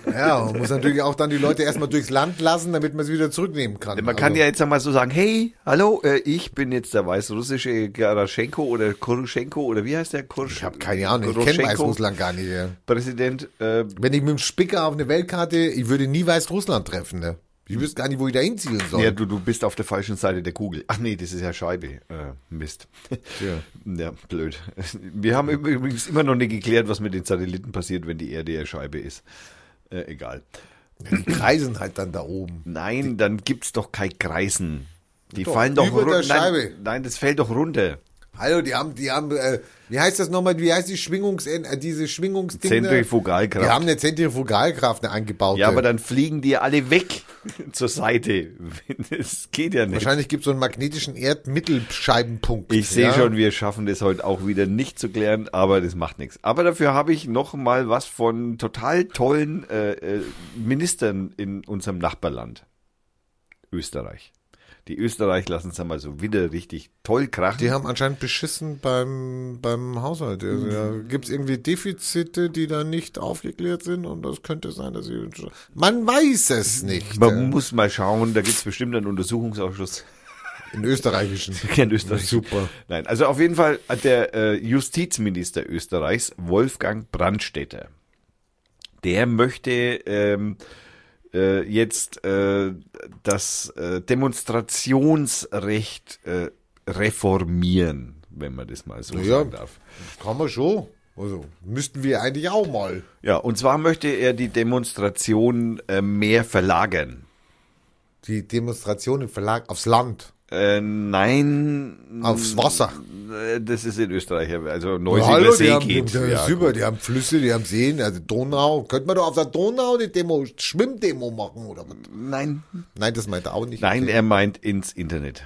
Ja, man muss natürlich auch dann die Leute erstmal durchs Land lassen, damit man sie wieder zurücknehmen kann. Man kann Also, ja jetzt einmal so sagen, hey, hallo, äh, ich bin jetzt der weißrussische Garaschenko oder Kuruschenko oder wie heißt der? Kursch Ich habe keine Ahnung, ich kenne Weißrussland gar nicht. Ja. Präsident, äh, Wenn ich mit dem Spicker auf eine Weltkarte, ich würde nie Weißrussland treffen. Ne? Ich wüsste gar nicht, wo ich da hinziehen soll. ja, du, du bist auf der falschen Seite der Kugel. Ach nee, das ist ja Scheibe. Äh, Mist. Ja. Ja, blöd. Wir haben übrigens immer noch nicht geklärt, was mit den Satelliten passiert, wenn die Erde ja Scheibe ist. Äh, egal. Die kreisen halt dann da oben. Nein, dann gibt's doch kein Kreisen. Die Doch, fallen doch über der run- Scheibe. Nein, nein, das fällt doch runter. Hallo, die haben, die haben, äh, wie heißt das nochmal, wie heißt die Schwingungs, äh, diese Schwingungsdinge? Zentrifugalkraft. Die haben eine Zentrifugalkraft, eine eingebaute. Ja, aber dann fliegen die alle weg zur Seite. Das geht ja nicht. Wahrscheinlich gibt es so einen magnetischen Erdmittelscheibenpunkt. Ich sehe ja? schon, wir schaffen das heute auch wieder nicht zu klären, aber das macht nichts. Aber dafür habe ich noch mal was von total tollen äh, äh, Ministern in unserem Nachbarland. Österreich. Die Österreich lassen es einmal so wieder richtig toll krachen. Die haben anscheinend beschissen beim, beim Haushalt. Also, Mhm. da gibt es irgendwie Defizite, die da nicht aufgeklärt sind und das könnte sein, dass sie. Man weiß es nicht. Man muss mal schauen, da gibt es bestimmt einen Untersuchungsausschuss. In österreichischen. in Österreich. Super. Nein, also auf jeden Fall hat der äh, Justizminister Österreichs, Wolfgang Brandstätter, der möchte ähm, äh, jetzt äh, das äh, Demonstrationsrecht äh, reformieren, wenn man das mal so Ja. sagen darf. Kann man schon. Also müssten wir eigentlich auch mal. Ja, und zwar möchte er die Demonstration äh, mehr verlagern. Die Demonstration im Verlag aufs Land. Äh, nein. Aufs Wasser. Äh, Das ist in Österreich, also Neusiedler hallo, die See haben, geht. die, Ja, super, die haben Flüsse, die haben Seen, also Donau. Könnte man doch auf der Donau eine Demo, Schwimmdemo machen oder was? Nein, Nein, das meint er auch nicht. nein, er meint ins Internet.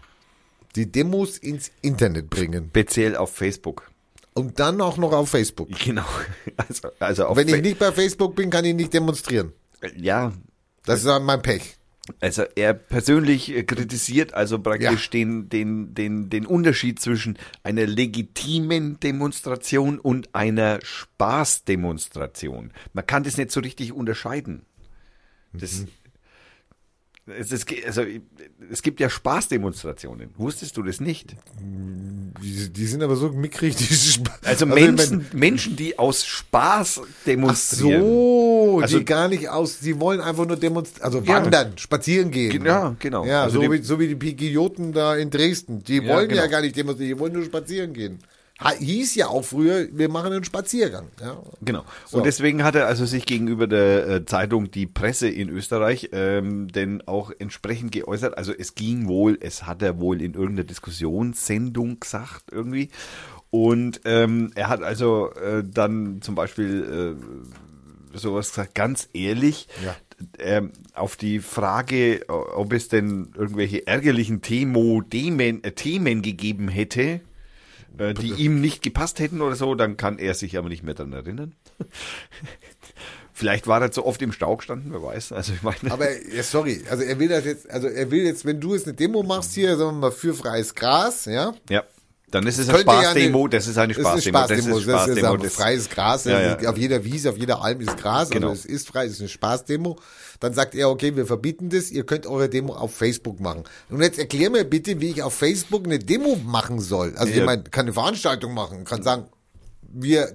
Die Demos ins Internet bringen. Speziell auf Facebook. Und dann auch noch auf Facebook. Genau. Also, also auf Wenn ich nicht bei Facebook bin, kann ich nicht demonstrieren. ja, Das ist mein Pech. Also er persönlich äh, kritisiert also praktisch Ja. den, den, den, den Unterschied zwischen einer legitimen Demonstration und einer Spaßdemonstration. Man kann das nicht so richtig unterscheiden. Das, es, es, also, es gibt ja Spaßdemonstrationen. Wusstest du das nicht? Die, die sind aber so mickrig. Also, wenn- Menschen, Menschen, die aus Spaß Ach demonstrieren. so, Also- die gar nicht aus, die wollen einfach nur demonstrieren, also Ja. wandern, spazieren gehen. Ja, genau. Ja, Also so, die- wie, so wie die Pigioten da in Dresden. Die Ja, wollen ja genau. gar nicht demonstrieren, die wollen nur spazieren gehen. Hieß ja auch früher, wir machen einen Spaziergang. Ja. Genau. So. Und deswegen hat er also sich gegenüber der äh, Zeitung Die Presse in Österreich ähm, denn auch entsprechend geäußert. Also es ging wohl, es hat er wohl in irgendeiner Diskussionssendung gesagt irgendwie. Und ähm, er hat also äh, dann zum Beispiel äh, sowas gesagt, ganz ehrlich, Ja. ähm, auf die Frage, ob es denn irgendwelche ärgerlichen Themo, Themen, äh, Themen gegeben hätte, äh, die ihm nicht gepasst hätten oder so, dann kann er sich aber nicht mehr daran erinnern. Vielleicht war er zu oft im Stau gestanden, wer weiß. Also ich meine, Aber ja, sorry, also er will das jetzt, also er will jetzt, wenn du jetzt eine Demo machst hier, sagen wir mal, für freies Gras, ja, ja, dann ist es eine Könnte ja Spaßdemo, eine- das ist eine Das ist Spaßdemo, Spaßdemo, das ist, Spaßdemo, ein freies Gras, Ja, also ja. auf jeder Wiese, auf jeder Alm ist Gras, Genau. also es ist frei, es ist eine Spaßdemo. Dann sagt er, okay, wir verbieten das, ihr könnt eure Demo auf Facebook machen. Und jetzt erklär mir bitte, wie ich auf Facebook eine Demo machen soll. Also Ja. jemand kann eine Veranstaltung machen, kann sagen, wir,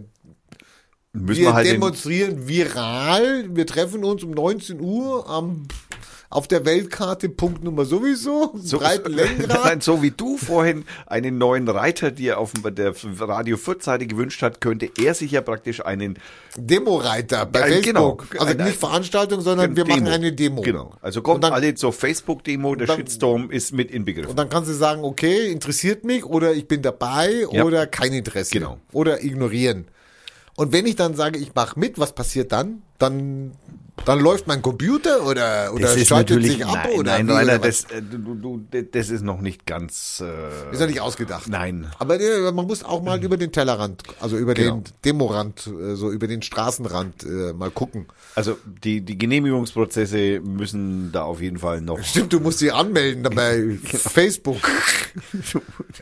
müssen wir wir halt demonstrieren viral, wir treffen uns um 19 Uhr am auf der Weltkarte Punktnummer sowieso, So, breiten Lenkrad. Nein, so wie du vorhin einen neuen Reiter dir auf der Radio Fürth Seite gewünscht hat, könnte er sich ja praktisch einen Demo-Reiter bei Ein- Facebook. genau. also Ein- nicht Veranstaltung, sondern wir Demo. machen eine Demo. Genau. Also kommt dann- alle zur Facebook-Demo, der dann- Shitstorm ist mit inbegriffen. Und dann kannst du sagen, okay, interessiert mich oder ich bin dabei Ja. oder kein Interesse. Genau. Oder ignorieren. Und wenn ich dann sage, ich mache mit, was passiert dann? Dann, dann läuft mein Computer oder, oder das schaltet sich ab nein, oder nein, wie, Rainer, oder das, äh, du, du, das ist noch nicht ganz, äh, ist ja nicht ausgedacht. nein. Aber äh, man muss auch mal über den Tellerrand, also über Genau. den Demorand, äh, so über den Straßenrand äh, mal gucken. Also die, die Genehmigungsprozesse müssen da auf jeden Fall noch. Stimmt, du musst dich anmelden bei Facebook.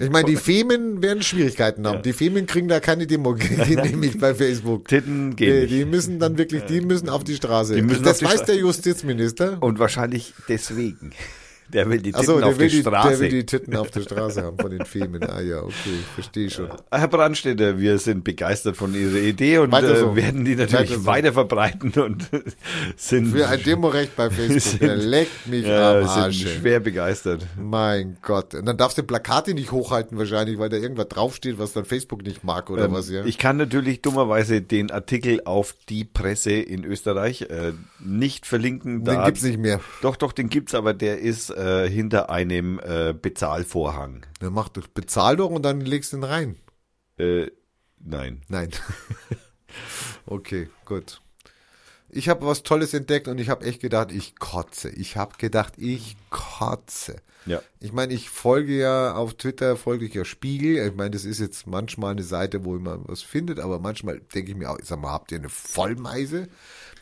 Ich meine, die Femen werden Schwierigkeiten haben. Die Femen kriegen da keine Demo genehmigt bei Facebook. Titten gehen Die, nicht. die müssen dann wirklich, die müssen auf die Straße. müssen das weiß der Justizminister. Und wahrscheinlich deswegen. Der will die Titten der, auf will die die- Straße. der will die Titten auf der Straße haben von den Femen. Ah ja, okay, verstehe schon. Herr Brandstätter, wir sind begeistert von Ihrer Idee und äh, so. werden die natürlich Weiter so. weiter verbreiten und sind, Für ein Demorecht bei Facebook, Sind- der leckt mich ja, am sind Arsch. schwer begeistert. Mein Gott. Und dann darfst du Plakate nicht hochhalten wahrscheinlich, weil da irgendwas draufsteht, was dann Facebook nicht mag oder Ähm, was, ja? Ich kann natürlich dummerweise den Artikel auf die Presse in Österreich äh, nicht verlinken. Den Da- gibt's nicht mehr. Doch, doch, den gibt's, aber der ist äh, hinter einem äh, Bezahlvorhang. Dann mach doch, bezahl doch und dann legst du ihn rein. Äh, nein. Nein. okay, gut. Ich habe was Tolles entdeckt und ich habe echt gedacht, ich kotze. Ich habe gedacht, ich kotze. Ja. Ich meine, ich folge ja auf Twitter, folge ich ja Spiegel. Ich meine, das ist jetzt manchmal eine Seite, wo man was findet, aber manchmal denke ich mir auch, ich sag mal, habt ihr eine Vollmeise?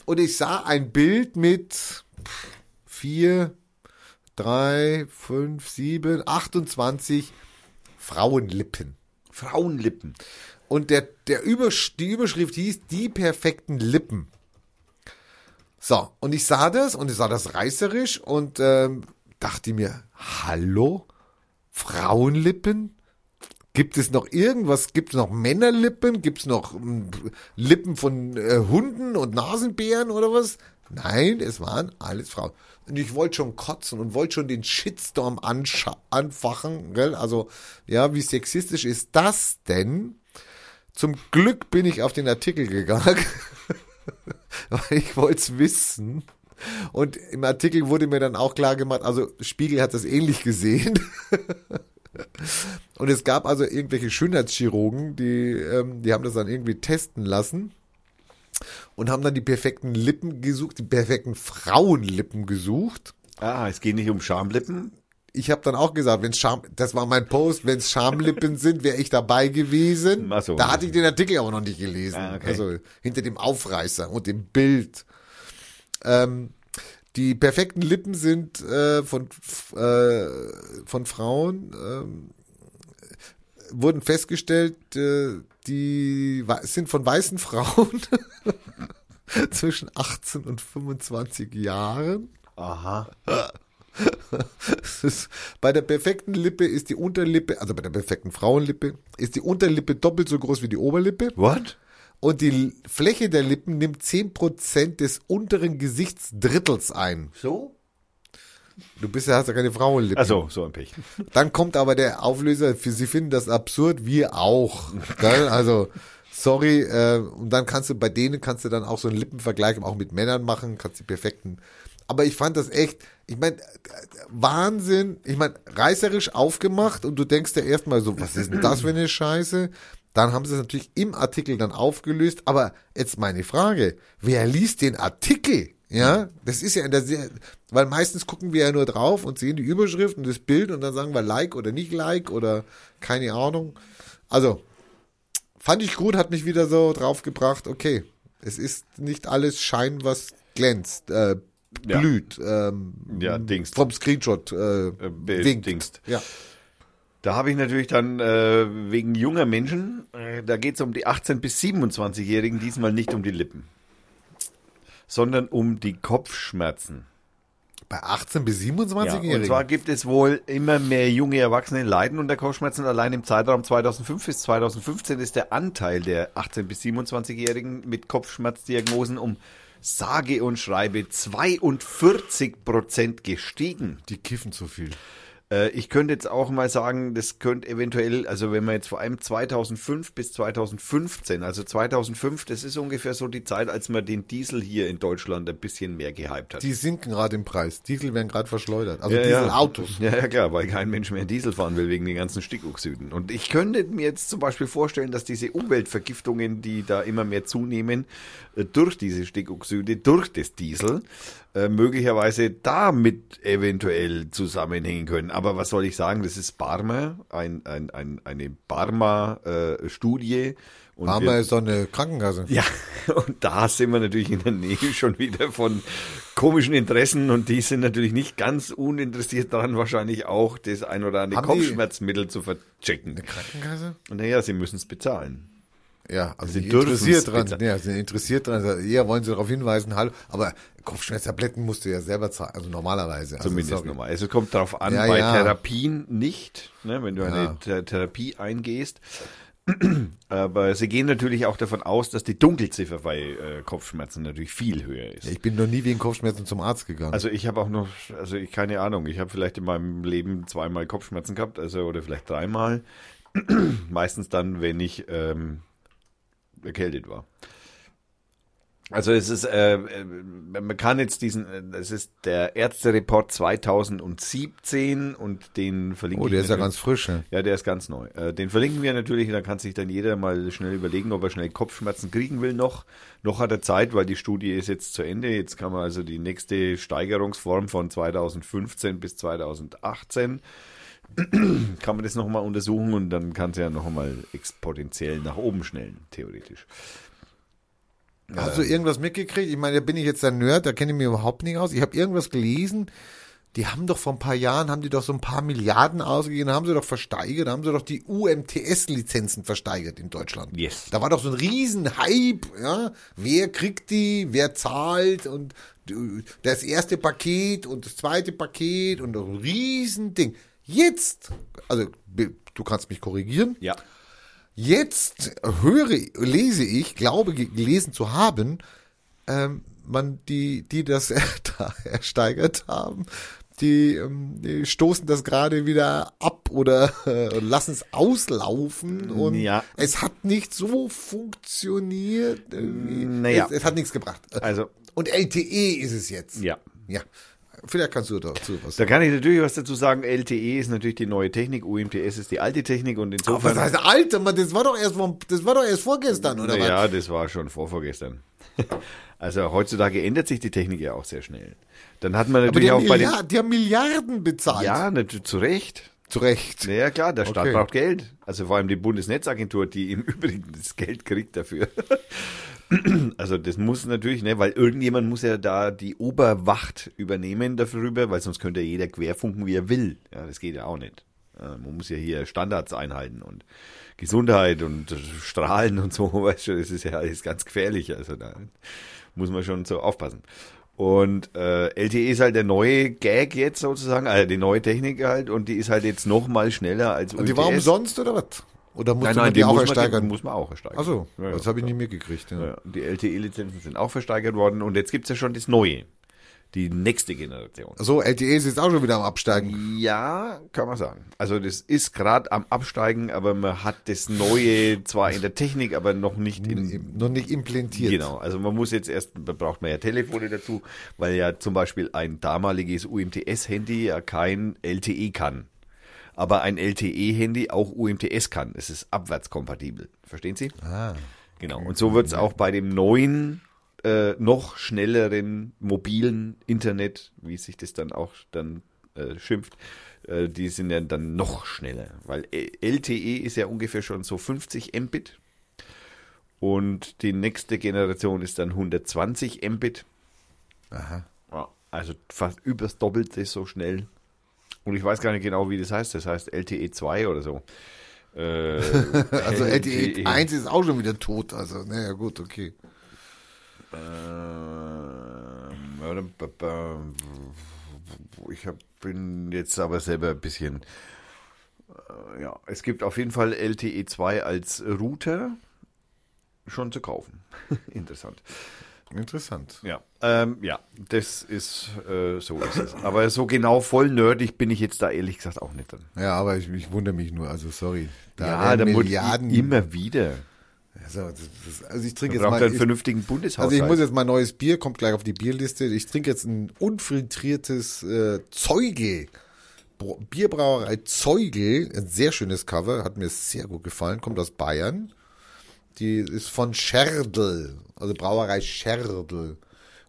Und ich sah ein Bild mit vier, drei, fünf, sieben, 28 Frauenlippen. Frauenlippen. Und der, der Übersch die Überschrift hieß Die perfekten Lippen. So, und ich sah das und ich sah das reißerisch und ähm, dachte mir, hallo? Frauenlippen? Gibt es noch irgendwas? Gibt es noch Männerlippen? Gibt es noch mm, Lippen von äh, Hunden und Nasenbären oder was? Nein, es waren alles Frauen. Und ich wollte schon kotzen und wollte schon den Shitstorm anfachen. Gell? Also, ja, wie sexistisch ist das denn? Zum Glück bin ich auf den Artikel gegangen, weil ich wollte es wissen. Und im Artikel wurde mir dann auch klar gemacht, also Spiegel hat das ähnlich gesehen. Und es gab also irgendwelche Schönheitschirurgen, die, ähm, die haben das dann irgendwie testen lassen und haben dann die perfekten Lippen gesucht, die perfekten Frauenlippen gesucht. Ah, es geht nicht um Schamlippen. Ich habe dann auch gesagt, wenn Scham, das war mein Post, wenn es Schamlippen sind, wäre ich dabei gewesen. Ach so. Da hatte ich den Artikel aber noch nicht gelesen. Ah, okay. Also hinter dem Aufreißer und dem Bild. Ähm, die perfekten Lippen sind äh, von äh, von Frauen ähm, wurden festgestellt, äh, die sind von weißen Frauen zwischen 18 und 25 Jahren. Aha. Ist, bei der perfekten Lippe ist die Unterlippe, also bei der perfekten Frauenlippe, ist die Unterlippe doppelt so groß wie die Oberlippe. What? Und die Fläche der Lippen nimmt 10% des unteren Gesichtsdrittels ein. So? Du bist ja, hast ja keine Frauenlippe. Also, so ein Pech. Dann kommt aber der Auflöser, für sie finden das absurd, wir auch. Gell? Also, sorry, äh, und dann kannst du, bei denen kannst du dann auch so einen Lippenvergleich auch mit Männern machen, kannst die perfekten. Aber ich fand das echt, ich meine, Wahnsinn, ich meine, reißerisch aufgemacht und du denkst dir erstmal so, was ist denn das für eine Scheiße? Dann haben sie es natürlich im Artikel dann aufgelöst, aber jetzt meine Frage, wer liest den Artikel? Ja, das ist ja in der sehr, weil meistens gucken wir ja nur drauf und sehen die Überschrift und das Bild und dann sagen wir Like oder nicht Like oder keine Ahnung. Also, fand ich gut, hat mich wieder so draufgebracht, okay, es ist nicht alles Schein, was glänzt, äh, Ja. blüht, ähm, Ja, dingst. vom Screenshot, äh, be- winkt. dingst. Ja. Da habe ich natürlich dann äh, wegen junger Menschen, äh, da geht es um die 18- bis 27-Jährigen, diesmal nicht um die Lippen, sondern um die Kopfschmerzen. Bei 18 bis Ja, 27-Jährigen. und zwar gibt es wohl immer mehr junge Erwachsene leiden unter Kopfschmerzen. Allein im Zeitraum 2005 bis 2015 ist der Anteil der 18 bis 27-Jährigen mit Kopfschmerzdiagnosen um sage und schreibe 42 Prozent gestiegen. Die kiffen zu viel. Äh, ich könnte jetzt auch mal sagen, das könnte eventuell, also wenn man jetzt vor allem 2005 bis 2015, also 2005, das ist ungefähr so die Zeit, als man den Diesel hier in Deutschland ein bisschen mehr gehypt hat. Die sinken gerade im Preis. Diesel werden gerade verschleudert. Also Ja. Dieselautos. Ja, ja, klar, weil kein Mensch mehr Diesel fahren will wegen den ganzen Stickoxiden. Und ich könnte mir jetzt zum Beispiel vorstellen, dass diese Umweltvergiftungen, die da immer mehr zunehmen, durch diese Stickoxide, durch das Diesel, äh, möglicherweise damit eventuell zusammenhängen können. Aber was soll ich sagen? Das ist Barmer, ein, ein, ein, eine Barmer-Studie. Und Barmer wir- ist doch eine Krankenkasse. ja, und da sind wir natürlich in der Nähe schon wieder von komischen Interessen und die sind natürlich nicht ganz uninteressiert daran, wahrscheinlich auch das ein oder andere Haben Kopfschmerzmittel zu verchecken. Eine Krankenkasse? Und naja, sie müssen es bezahlen. Ja, also dürfen's interessiert dran. Ja, sind interessiert dran. Ja, wollen sie darauf hinweisen, hallo. Aber Kopfschmerztabletten musst du ja selber zahlen, also normalerweise. Also, Zumindest sorry. Also es kommt darauf an, Ja, bei ja. Therapien nicht, ne, wenn du Ja. eine Th Therapie eingehst. Aber sie gehen natürlich auch davon aus, dass die Dunkelziffer bei äh, Kopfschmerzen natürlich viel höher ist. Ich bin noch nie wegen Kopfschmerzen zum Arzt gegangen. Also ich habe auch noch, also ich keine Ahnung, ich habe vielleicht in meinem Leben zweimal Kopfschmerzen gehabt, also oder vielleicht dreimal. Meistens dann, wenn ich ähm, erkältet war. Also es ist, äh, äh, man kann jetzt diesen, äh, es ist der Ärztereport 2017 und den verlinken oh, der ist ja ganz frisch. Ja. ja, der ist ganz neu. Äh, Den verlinken wir natürlich, da kann sich dann jeder mal schnell überlegen, ob er schnell Kopfschmerzen kriegen will noch. Noch hat er Zeit, weil die Studie ist jetzt zu Ende. Jetzt kann man also die nächste Steigerungsform von 2015 bis 2018 kann man das nochmal untersuchen und dann kann es ja nochmal exponentiell nach oben schnellen, theoretisch. Hast du irgendwas mitgekriegt? Ich meine, da bin ich jetzt der Nerd, da kenne ich mich überhaupt nicht aus. Ich habe irgendwas gelesen. Die haben doch vor ein paar Jahren, haben die doch so ein paar Milliarden ausgegeben, haben sie doch versteigert, haben sie doch die UMTS-Lizenzen versteigert in Deutschland. Yes. Da war doch so ein riesen Hype, ja. Wer kriegt die, wer zahlt und äh, das erste Paket und das zweite Paket und ein riesen Ding. Jetzt, also du kannst mich korrigieren, Ja. Jetzt höre, lese ich, glaube ge- gelesen zu haben, ähm, man die, die das da ersteigert haben, die, ähm, die stoßen das gerade wieder ab oder äh, lassen es auslaufen und Ja. es hat nicht so funktioniert. irgendwie. Naja. Es, es hat nichts gebracht. Also, Und LTE ist es jetzt. ja. Ja. Vielleicht kannst du dazu was Da kann ich natürlich was dazu sagen. LTE ist natürlich die neue Technik, UMTS ist die alte Technik und Aber insofern. was heißt, Mann, das war doch erst, das war doch erst vorgestern, oder was? Ja, das war schon vorvorgestern. Also heutzutage ändert sich die Technik ja auch sehr schnell. Dann hat man Aber die natürlich haben, auch bei den. Milliard, die haben Milliarden bezahlt. Ja, natürlich zu Recht. Zu Recht. Ja, klar, der Staat Okay. braucht Geld. Also vor allem die Bundesnetzagentur, die im Übrigen das Geld kriegt dafür. Also das muss natürlich, ne, weil irgendjemand muss ja da die Oberwacht übernehmen darüber, weil sonst könnte ja jeder querfunken, wie er will. Ja, das geht ja auch nicht. Man muss ja hier Standards einhalten und Gesundheit und Strahlen und so, weißt du, das ist ja alles ganz gefährlich. Also da muss man schon so aufpassen. Und äh, LTE ist halt der neue Gag jetzt sozusagen, also die neue Technik halt, und die ist halt jetzt noch mal schneller als Und die war UMTS. umsonst oder was? Oder musste Nein, man nein, die, die auch muss man, die ersteigern? muss man auch ersteigern. Achso, Ja, ja, das habe ich nie mitgekriegt. Ja. Ja, die LTE-Lizenzen sind auch versteigert worden und jetzt gibt's ja schon das Neue. Die nächste Generation. So, LTE ist jetzt auch schon wieder am Absteigen. Ja, kann man sagen. Also das ist gerade am Absteigen, aber man hat das Neue zwar in der Technik, aber noch nicht in... Noch nicht implantiert. Genau, also man muss jetzt erst, da braucht man ja Telefone dazu, weil ja zum Beispiel ein damaliges UMTS-Handy ja kein LTE kann. Aber ein LTE-Handy auch UMTS kann. Es ist abwärtskompatibel. Verstehen Sie? Ah. Genau. Und so wird es auch bei dem neuen, äh, noch schnelleren mobilen Internet, wie sich das dann auch dann äh, schimpft, äh, die sind ja dann noch schneller. Weil LTE ist ja ungefähr schon so 50 Mbit. Und die nächste Generation ist dann 120 Mbit. Aha. Also fast übers Doppelte so schnell. Und ich weiß gar nicht genau, wie das heißt. Das heißt LTE 2 oder so. Äh, Also LTE 1 ist auch schon wieder tot. Also, naja, gut, okay. Ähm, Ich hab, bin jetzt aber selber ein bisschen. äh, Ja, es gibt auf jeden Fall LTE 2 als Router schon zu kaufen. Interessant. Interessant. Ja, ähm, ja, das ist, äh, so ist es. Aber so genau voll nerdig bin ich jetzt da ehrlich gesagt auch nicht drin. Ja, aber ich, ich wundere mich nur, also sorry. Da ja, da Milliarden. ich immer wieder. Also, das, also ich trinke jetzt mal. einen vernünftigen Bundeshaushalt. Also ich muss jetzt mal neues Bier, kommt gleich auf die Bierliste. Ich trinke jetzt ein unfiltriertes äh, Zeugel. Bro- Bierbrauerei Zeugel, ein sehr schönes Cover, hat mir sehr gut gefallen, kommt aus Bayern. Die ist von Scherdl, also Brauerei Scherdl.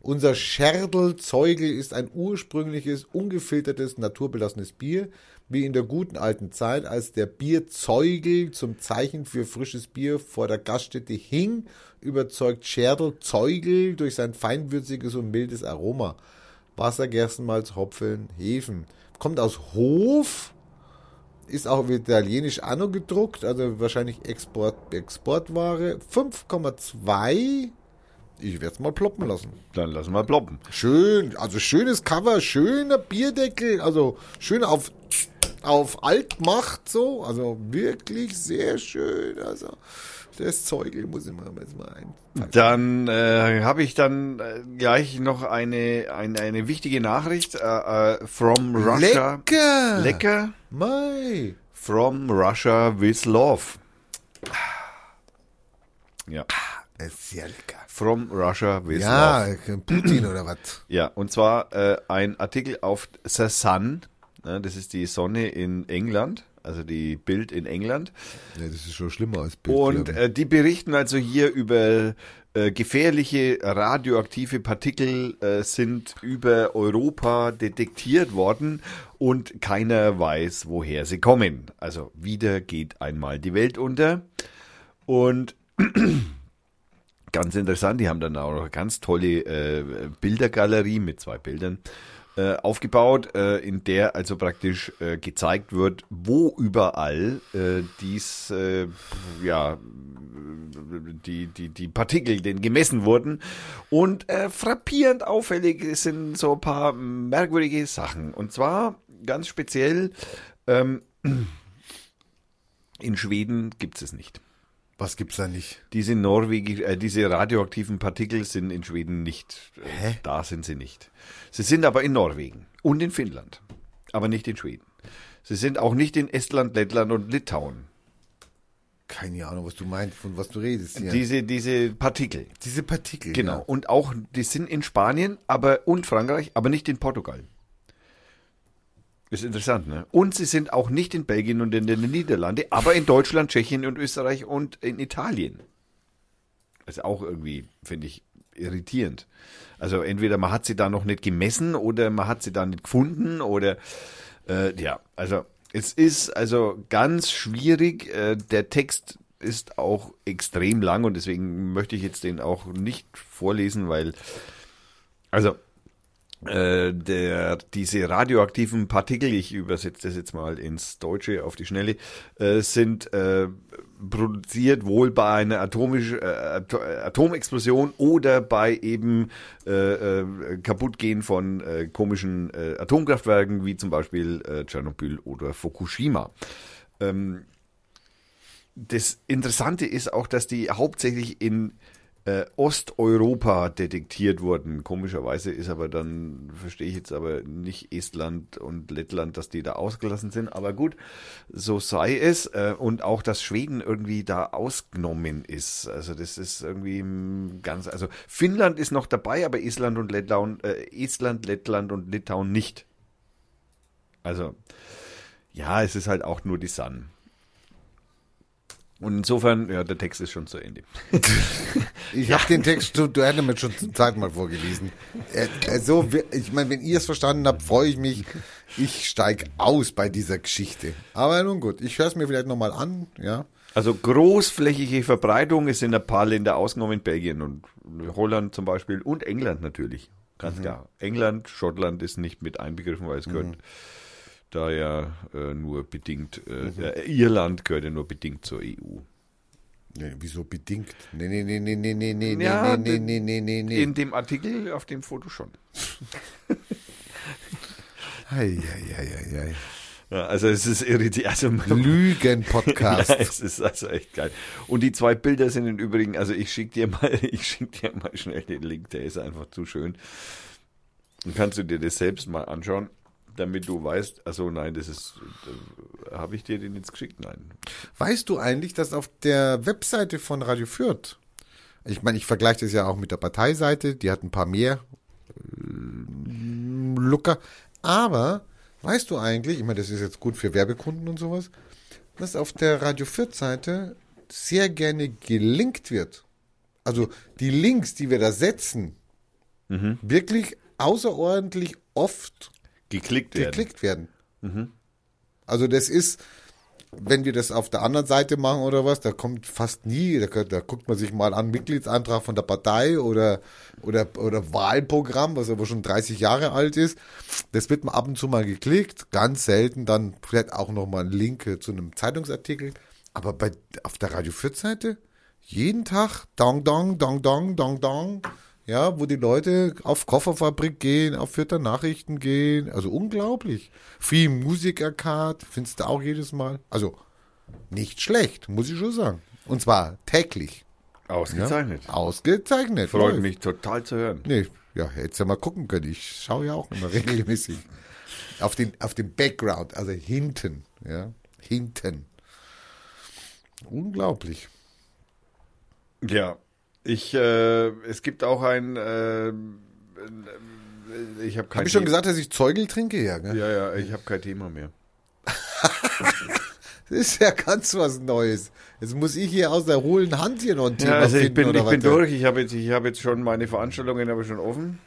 Unser Scherdl Zeugel ist ein ursprüngliches, ungefiltertes, naturbelassenes Bier, wie in der guten alten Zeit, als der Bierzeugel zum Zeichen für frisches Bier vor der Gaststätte hing, überzeugt Scherdl Zeugel durch sein feinwürziges und mildes Aroma. Wasser, Gerstenmalz, Hopfen, Hefen. Kommt aus Hof, ist auch italienisch Anno gedruckt, also wahrscheinlich Export, Exportware. 5,2. Ich werde es mal ploppen lassen. Dann lassen wir ploppen. Schön, also schönes Cover, schöner Bierdeckel, also schön auf, auf Altmacht so, also wirklich sehr schön. Also das Zeugel muss ich mal jetzt mal ein. Dann äh, habe ich dann äh, gleich noch eine, eine, eine wichtige Nachricht. Äh, äh, from Russia. Lecker! Lecker. Mai! From Russia with Love. Ja. Das ist sehr lecker. From Russia with Ja, Love. Putin oder was? Ja, und zwar äh, ein Artikel auf The Sun. Ja, das ist die Sonne in England, also die Bild in England. Ja, das ist schon schlimmer als Bild. Und äh, die berichten also hier über äh, gefährliche radioaktive Partikel äh, sind über Europa detektiert worden und keiner weiß, woher sie kommen. Also wieder geht einmal die Welt unter. Und ganz interessant, die haben dann auch eine ganz tolle äh, Bildergalerie mit zwei Bildern äh, aufgebaut, äh, in der also praktisch äh, gezeigt wird, wo überall dies, ja, die, die, die Partikel denn gemessen wurden. Und frappierend auffällig sind so ein paar merkwürdige Sachen. Und zwar ganz speziell, ähm, in Schweden gibt es es nicht. Was gibt's da nicht? Diese Norwegisch, äh, diese radioaktiven Partikel sind in Schweden nicht. Äh, Hä? Da sind sie nicht. Sie sind aber in Norwegen und in Finnland, aber nicht in Schweden. Sie sind auch nicht in Estland, Lettland und Litauen. Keine Ahnung, was du meinst, von was du redest hier. Diese, diese Partikel. Diese Partikel. Genau. Ja. Und auch, die sind in Spanien aber, und Frankreich, aber nicht in Portugal. Ist interessant, ne? Und sie sind auch nicht in Belgien und in den Niederlanden, aber in Deutschland, Tschechien und Österreich und in Italien. Das ist auch irgendwie, finde ich, irritierend. Also entweder man hat sie da noch nicht gemessen oder man hat sie da nicht gefunden oder äh, ja, also es ist also ganz schwierig. Äh, der Text ist auch extrem lang und deswegen möchte ich jetzt den auch nicht vorlesen, weil also äh, der, diese radioaktiven Partikel, ich übersetze das jetzt mal ins Deutsche auf die Schnelle, äh, sind äh, produziert wohl bei einer atomisch, äh, Ato- Atomexplosion oder bei eben äh, Kaputtgehen von komischen Atomkraftwerken, wie zum Beispiel Tschernobyl oder Fukushima. Ähm, das Interessante ist auch, dass die hauptsächlich in äh, Osteuropa detektiert wurden. Komischerweise ist aber dann, verstehe ich jetzt aber nicht Estland und Lettland, dass die da ausgelassen sind. Aber gut, so sei es. Äh, und auch, dass Schweden irgendwie da ausgenommen ist. Also das ist irgendwie ganz, also Finnland ist noch dabei, aber Estland und Lettland, äh, Estland, Lettland und Litauen nicht. Also, ja, es ist halt auch nur die Sun. Und insofern, ja, der Text ist schon zu Ende. Ich habe den Text, du, du hättest mir schon zum zweiten Mal vorgelesen. Äh, so, wir- ich meine, wenn ihr es verstanden habt, freue ich mich. Ich steig aus bei dieser Geschichte. Aber nun gut, ich höre es mir vielleicht nochmal an, ja. Also großflächige Verbreitung ist in ein paar Länder ausgenommen, Belgien und Holland zum Beispiel und England natürlich. Ganz klar. England, Schottland ist nicht mit einbegriffen, weil es gehört da ja äh, nur bedingt, äh, äh, Irland gehört ja nur bedingt zur EU. Nee, wieso bedingt? Nee, nee, nee, nee, nee, nee, nee, Ja, nee, nee, nee, nee, nee, nee. In dem Artikel auf dem Foto schon. Ei, ei, ei, ei. Ja, also es ist irritierend. Also, Lügen-Podcast. Ja, es ist also echt geil. Und die zwei Bilder sind im Übrigen, also ich schick dir mal, ich schick dir mal schnell den Link, der ist einfach zu schön. Dann kannst du dir das selbst mal anschauen, damit du weißt, also nein, das ist, äh, habe ich dir den jetzt geschickt? Nein. Weißt du eigentlich, dass auf der Webseite von Radio Fürth, ich meine, ich vergleiche das ja auch mit der Parteiseite, die hat ein paar mehr äh, Looker, aber weißt du eigentlich, ich meine, das ist jetzt gut für Werbekunden und sowas, dass auf der Radio Fürth Seite sehr gerne gelinkt wird. Also die Links, die wir da setzen, wirklich außerordentlich oft Geklickt werden. geklickt werden. Also das ist, wenn wir das auf der anderen Seite machen oder was, da kommt fast nie, da, da guckt man sich mal an, Mitgliedsantrag von der Partei oder, oder, oder Wahlprogramm, was aber schon 30 Jahre alt ist. Das wird mal ab und zu mal geklickt, ganz selten, dann vielleicht auch nochmal ein Link äh, zu einem Zeitungsartikel. Aber bei, auf der Radio 4 Seite, jeden Tag, dong, dong, dong, dong, dong, dong, ja, wo die Leute auf Kofferfabrik gehen, auf Vierter Nachrichten gehen. Also unglaublich. Free Music Arcade, findest du auch jedes Mal. Also nicht schlecht, muss ich schon sagen. Und zwar täglich. Ja? Ausgezeichnet. Ausgezeichnet. Freut läuft. mich total zu hören. Nee, ja, hättest ja mal gucken können. Ich schaue ja auch immer regelmäßig. auf den, auf den Background, also hinten, ja. Hinten. Unglaublich. Ja, ich, äh, es gibt auch ein, äh, äh, ich habe kein Habe ich schon gesagt, dass ich Zeugel trinke? Ja, gell? Ja, ja, ich habe kein Thema mehr. Das ist ja ganz was Neues. Jetzt muss ich hier aus der hohlen Hand hier noch ein Thema Ja, also ich finden, bin, ich bin durch. Ich habe jetzt, ich habe jetzt schon meine Veranstaltungen habe ich schon offen.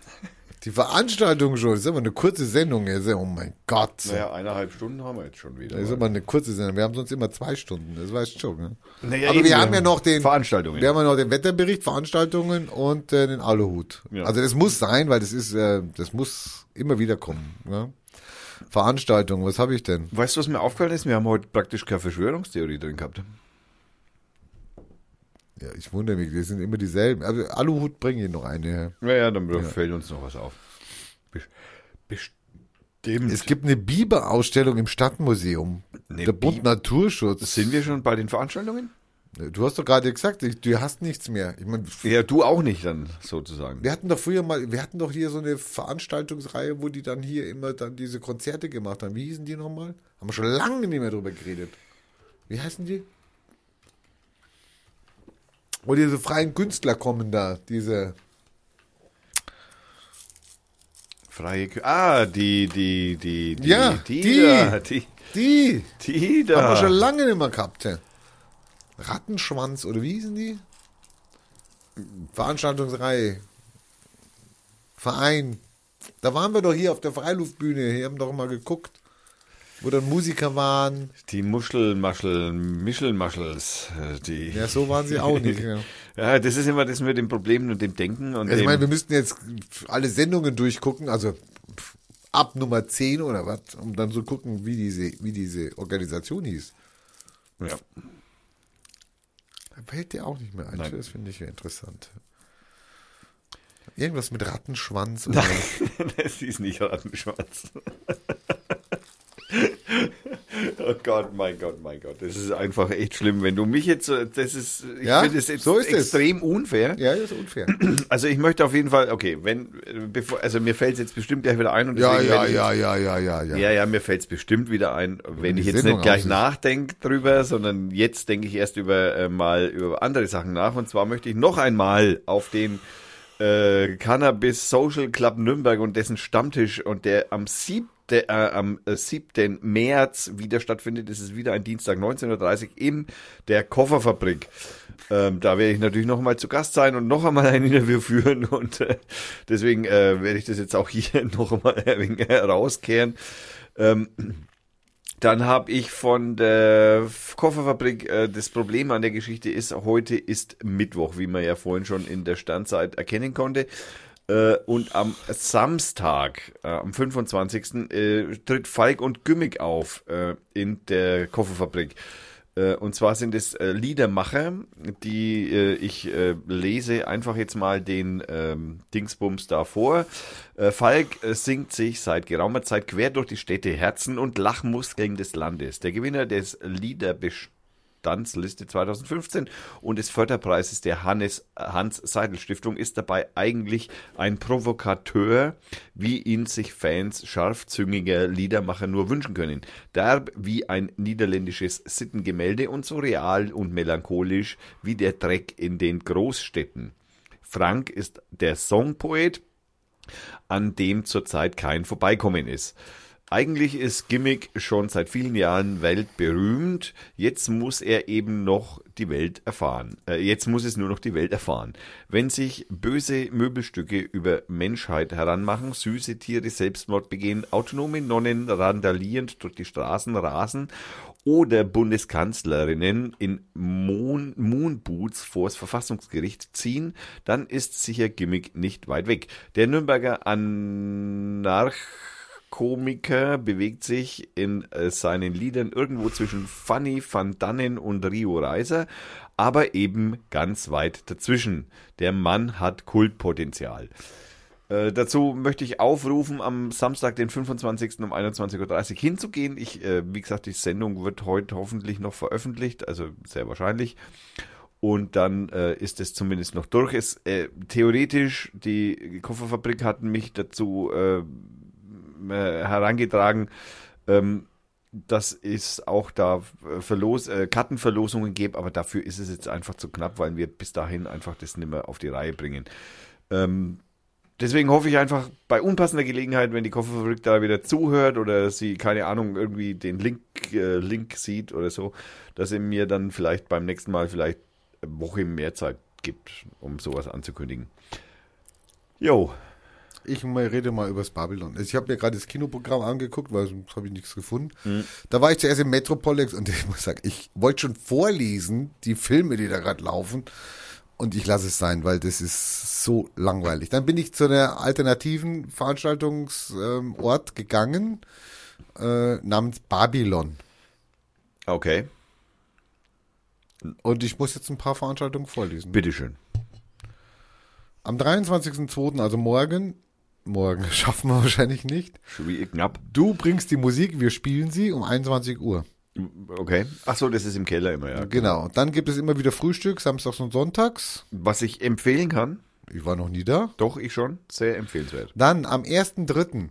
Die Veranstaltung schon. Das ist immer eine kurze Sendung. jetzt. Oh mein Gott. Naja, eineinhalb Stunden haben wir jetzt schon wieder. Das ist immer eine kurze Sendung. Wir haben sonst immer zwei Stunden. Das weißt du schon. Ne? Naja, Aber eben, wir haben ja noch den, Veranstaltungen. wir haben ja noch den Wetterbericht, Veranstaltungen und äh, den Aluhut. Ja. Also das muss sein, weil das ist, äh, das muss immer wieder kommen. Ne? Veranstaltungen, was habe ich denn? Weißt du, was mir aufgefallen ist? Wir haben heute praktisch keine Verschwörungstheorie drin gehabt. Ja, ich wundere mich, das sind immer dieselben. Aber Aluhut bringe ich noch eine. Ja, ja, dann fällt uns noch was auf. Bes- Bestimmt. Es gibt eine Biberausstellung im Stadtmuseum. Eine der Bund Bi- Naturschutz. Sind wir schon bei den Veranstaltungen? Du hast doch gerade gesagt, du hast nichts mehr. Ich meine, Ja, du auch nicht dann sozusagen. wir hatten doch früher mal, wir hatten doch hier so eine Veranstaltungsreihe, wo die dann hier immer dann diese Konzerte gemacht haben. Wie hießen die nochmal? Haben wir schon lange nicht mehr drüber geredet. Wie heißen die? Wo diese freien Künstler kommen da, diese. Freie Kü Ah, die, die, die, die, Ja, die, die. da, die, Die! die Haben wir schon da. lange nicht mehr gehabt. ja. Rattenschwanz oder wie hießen die? Veranstaltungsreihe. Verein. Da waren wir doch hier auf der Freiluftbühne. Hier haben doch mal geguckt, wo dann Musiker waren. Die Muschelmaschel, Mischelmaschels, äh, die. Ja, so waren sie auch nicht. Ja. Ja, das ist immer das mit dem Problem und dem Denken und Also ich meine, wir müssten jetzt alle Sendungen durchgucken, also ab Nummer 10 oder was, um dann so gucken, wie diese, wie diese Organisation hieß. ja. Da fällt dir auch nicht mehr ein. Nein. Das finde ich ja interessant. Irgendwas mit Rattenschwanz. Oder das ist nicht Rattenschwanz. Oh Gott, mein Gott, mein Gott. Das ist einfach echt schlimm. Wenn du mich jetzt, so- das ist, ich Ja, finde jetzt so ist es. extrem unfair. ja, das ist unfair. Also ich möchte auf jeden Fall, okay, wenn, bevor, also mir fällt es jetzt bestimmt gleich wieder ein und Ja, ja, werde ich- ja, ja, ja, ja, ja. Ja, ja, mir fällt es bestimmt wieder ein, wenn ich jetzt Sendung nicht gleich nachdenke drüber, sondern jetzt denke ich erst über äh, mal über andere Sachen nach. Und zwar möchte ich noch einmal auf den äh, Cannabis Social Club Nürnberg und dessen Stammtisch und der am 7. Äh, am äh, 7. März wieder stattfindet. Ist wieder ein Dienstag 19.30 Uhr in der Kofferfabrik. Ähm, da werde ich natürlich noch mal zu Gast sein und noch einmal ein Interview führen und äh, deswegen äh, werde ich das jetzt auch hier noch einmal ein wenig rauskehren. Ähm, dann habe ich von der Kofferfabrik, äh, das Problem an der Geschichte ist, heute ist Mittwoch, wie man ja vorhin schon in der Standzeit erkennen konnte. Äh, und am Samstag, äh, am 25. Äh, tritt Falk und Gümmig auf äh, in der Kofferfabrik. Äh, und zwar sind es äh, Liedermacher, die ich lese einfach jetzt mal den ähm, Dingsbums da vor. Falk singt sich seit geraumer Zeit quer durch die Städte, Herzen und Lachmuskeln des Landes. Der Gewinner des Liederbestands Tanzliste 2015 und des Förderpreises der Hannes, Hans Seidel Stiftung ist dabei eigentlich ein Provokateur, wie ihn sich Fans scharfzüngiger Liedermacher nur wünschen können. Derb wie ein niederländisches Sittengemälde und so real und melancholisch wie der Dreck in den Großstädten. Frank ist der Songpoet, an dem zurzeit kein Vorbeikommen ist. Eigentlich ist Gimmick schon seit vielen Jahren weltberühmt. Jetzt muss er eben noch die Welt erfahren. Äh, jetzt muss es nur noch die Welt erfahren. Wenn sich böse Möbelstücke über Menschheit heranmachen, süße Tiere Selbstmord begehen, autonome Nonnen randalierend durch die Straßen rasen oder Bundeskanzlerinnen in Moon, Moonboots vors Verfassungsgericht ziehen, dann ist sicher Gimmick nicht weit weg. Der Nürnberger Anarch Komiker bewegt sich in äh, seinen Liedern irgendwo zwischen Funny, Van Dannen und Rio Reiser, aber eben ganz weit dazwischen. Der Mann hat Kultpotenzial. Äh, dazu möchte ich aufrufen, am Samstag, den 25. um 21.30 Uhr hinzugehen. Ich, äh, wie gesagt, die Sendung wird heute hoffentlich noch veröffentlicht, also sehr wahrscheinlich. Und dann äh, ist es zumindest noch durch. Es, äh, theoretisch, die Kofferfabrik hat mich dazu äh, herangetragen, ähm, dass es auch da äh, Verlos äh, Kartenverlosungen gibt, aber dafür ist es jetzt einfach zu knapp, weil wir bis dahin einfach das nicht mehr auf die Reihe bringen. Ähm, deswegen hoffe ich einfach bei unpassender Gelegenheit, wenn die Kofferfabrik da wieder zuhört oder sie, keine Ahnung, irgendwie den Link, äh, Link sieht oder so, dass sie mir dann vielleicht beim nächsten Mal vielleicht eine Woche mehr Zeit gibt, um sowas anzukündigen. Jo, ich rede mal über das Babylon. Ich habe mir gerade das Kinoprogramm angeguckt, weil sonst habe ich nichts gefunden. Mhm. Da war ich zuerst im Metropolex und ich muss sagen, ich wollte schon vorlesen, die Filme, die da gerade laufen. Und ich lasse es sein, weil das ist so langweilig. Dann bin ich zu einer alternativen Veranstaltungsort gegangen, äh, namens Babylon. Okay. Und ich muss jetzt ein paar Veranstaltungen vorlesen. Bitteschön. Am 23.02., also morgen, morgen. Schaffen wir wahrscheinlich nicht. Knapp. Du bringst die Musik, wir spielen sie um 21 Uhr. Okay. Ach so, das ist im Keller immer, ja. Genau. Dann gibt es immer wieder Frühstück, samstags und sonntags. Was ich empfehlen kann. Ich war noch nie da. Doch, ich schon. Sehr empfehlenswert. Dann am 1.3.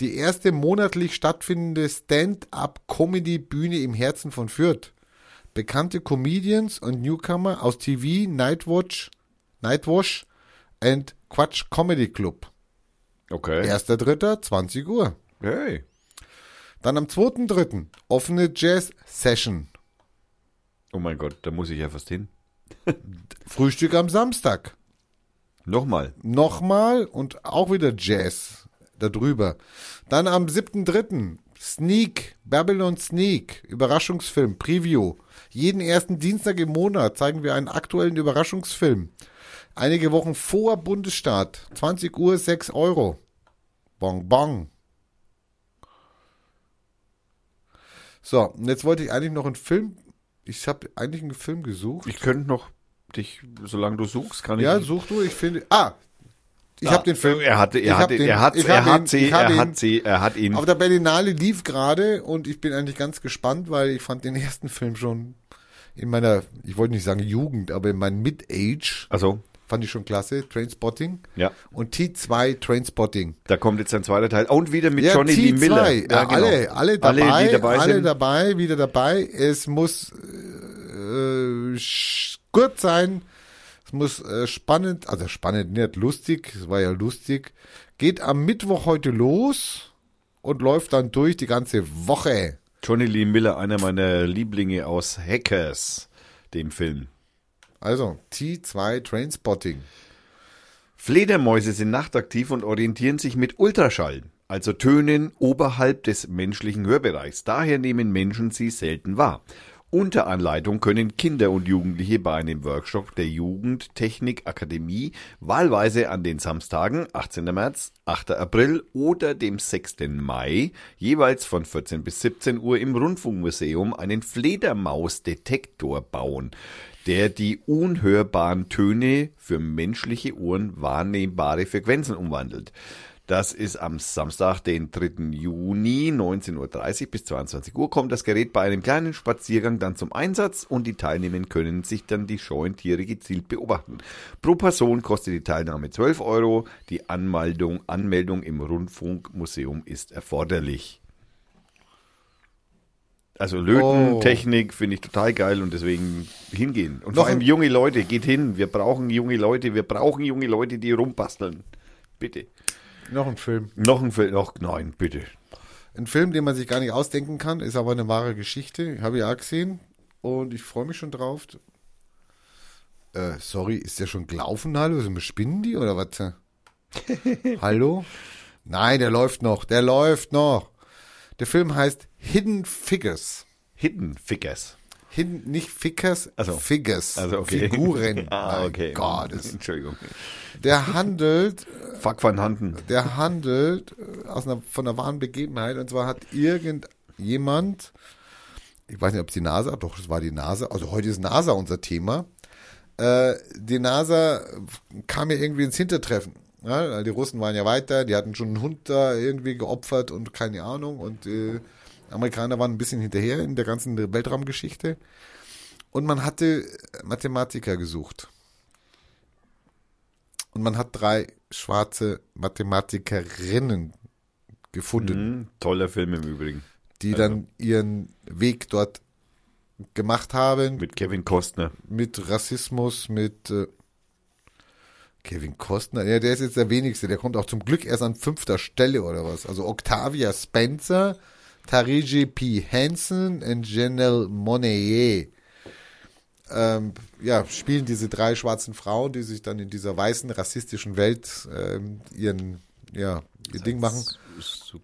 die erste monatlich stattfindende Stand-up-Comedy-Bühne im Herzen von Fürth. Bekannte Comedians und Newcomer aus TV, Nightwatch, Nightwash und Quatsch Comedy Club. Okay. 1.3., 20 Uhr. Hey. Dann am 2.3. offene Jazz Session. Oh mein Gott, da muss ich ja fast hin. Frühstück am Samstag. Nochmal. Nochmal und auch wieder Jazz darüber. Dann am 7.3. Sneak, Babylon Sneak, Überraschungsfilm, Preview. Jeden ersten Dienstag im Monat zeigen wir einen aktuellen Überraschungsfilm. Einige Wochen vor Bundesstaat. 20 Uhr 6 Euro. Bong bong. So, und jetzt wollte ich eigentlich noch einen Film. Ich habe eigentlich einen Film gesucht. Ich könnte noch dich, solange du suchst, kann ich. Ja, such du. Ich finde. Ah, ich ah, habe den Film. Er hatte, er hatte, er hat, er hat sie, er hat sie, er hat ihn. Auf der Berlinale lief gerade und ich bin eigentlich ganz gespannt, weil ich fand den ersten Film schon in meiner, ich wollte nicht sagen Jugend, aber in meinem Mid-Age. Also fand ich schon klasse, Trainspotting. Ja. Und T2 Trainspotting. Da kommt jetzt ein zweiter Teil. Und wieder mit ja, Johnny T2. Lee Miller. Ja, ja genau. alle, alle dabei, alle, dabei alle dabei, wieder dabei. Es muss äh, gut sein. Es muss äh, spannend, also spannend, nicht lustig, es war ja lustig. Geht am Mittwoch heute los und läuft dann durch die ganze Woche. Johnny Lee Miller, einer meiner Lieblinge aus Hackers, dem Film. Also, T2 Trainspotting. Fledermäuse sind nachtaktiv und orientieren sich mit Ultraschall, also Tönen oberhalb des menschlichen Hörbereichs. Daher nehmen Menschen sie selten wahr. Unter Anleitung können Kinder und Jugendliche bei einem Workshop der Jugendtechnik Akademie wahlweise an den Samstagen 18. März, 8. April oder dem 6. Mai jeweils von 14 bis 17 Uhr im Rundfunkmuseum einen Fledermausdetektor bauen, der die unhörbaren Töne für menschliche Ohren wahrnehmbare Frequenzen umwandelt. Das ist am Samstag, den 3. Juni, 19.30 Uhr bis 22 Uhr, kommt das Gerät bei einem kleinen Spaziergang dann zum Einsatz und die Teilnehmer können sich dann die scheuen Tiere gezielt beobachten. Pro Person kostet die Teilnahme 12 Euro. Die Anmeldung, Anmeldung im Rundfunkmuseum ist erforderlich. Also Lötentechnik oh. finde ich total geil und deswegen hingehen. Und Noch vor allem junge Leute, geht hin. Wir brauchen junge Leute, wir brauchen junge Leute, die rumbasteln. Bitte. Noch ein Film. Noch ein Film, noch, nein, bitte. Ein Film, den man sich gar nicht ausdenken kann, ist aber eine wahre Geschichte. Habe ich auch gesehen und ich freue mich schon drauf. Äh, sorry, ist der schon gelaufen? Hallo, sind wir Spinnen die oder was? Hallo? Nein, der läuft noch, der läuft noch. Der Film heißt Hidden Figures. Hidden Figures. Hidden, nicht Figures, also, Figures. Also okay. Figuren. ah, okay. Gott. Entschuldigung. Der handelt. Fuck van Handen. Der handelt äh, aus einer, von einer wahren Begebenheit. Und zwar hat irgendjemand, ich weiß nicht, ob es die NASA, doch, es war die NASA, also heute ist NASA unser Thema. Äh, die NASA kam ja irgendwie ins Hintertreffen. Ja, die Russen waren ja weiter, die hatten schon einen Hund da irgendwie geopfert und keine Ahnung. Und äh, Amerikaner waren ein bisschen hinterher in der ganzen Weltraumgeschichte. Und man hatte Mathematiker gesucht. Und man hat drei schwarze Mathematikerinnen gefunden. Mhm, toller Film im Übrigen. Die also. dann ihren Weg dort gemacht haben. Mit Kevin Costner. Mit Rassismus, mit äh, Kevin Costner. Ja, der ist jetzt der wenigste. Der kommt auch zum Glück erst an fünfter Stelle oder was. Also Octavia Spencer, Tariji P. Hansen und Janelle Monet ähm, ja, spielen diese drei schwarzen Frauen, die sich dann in dieser weißen, rassistischen Welt ähm, ihren, ja, ihr Ding machen.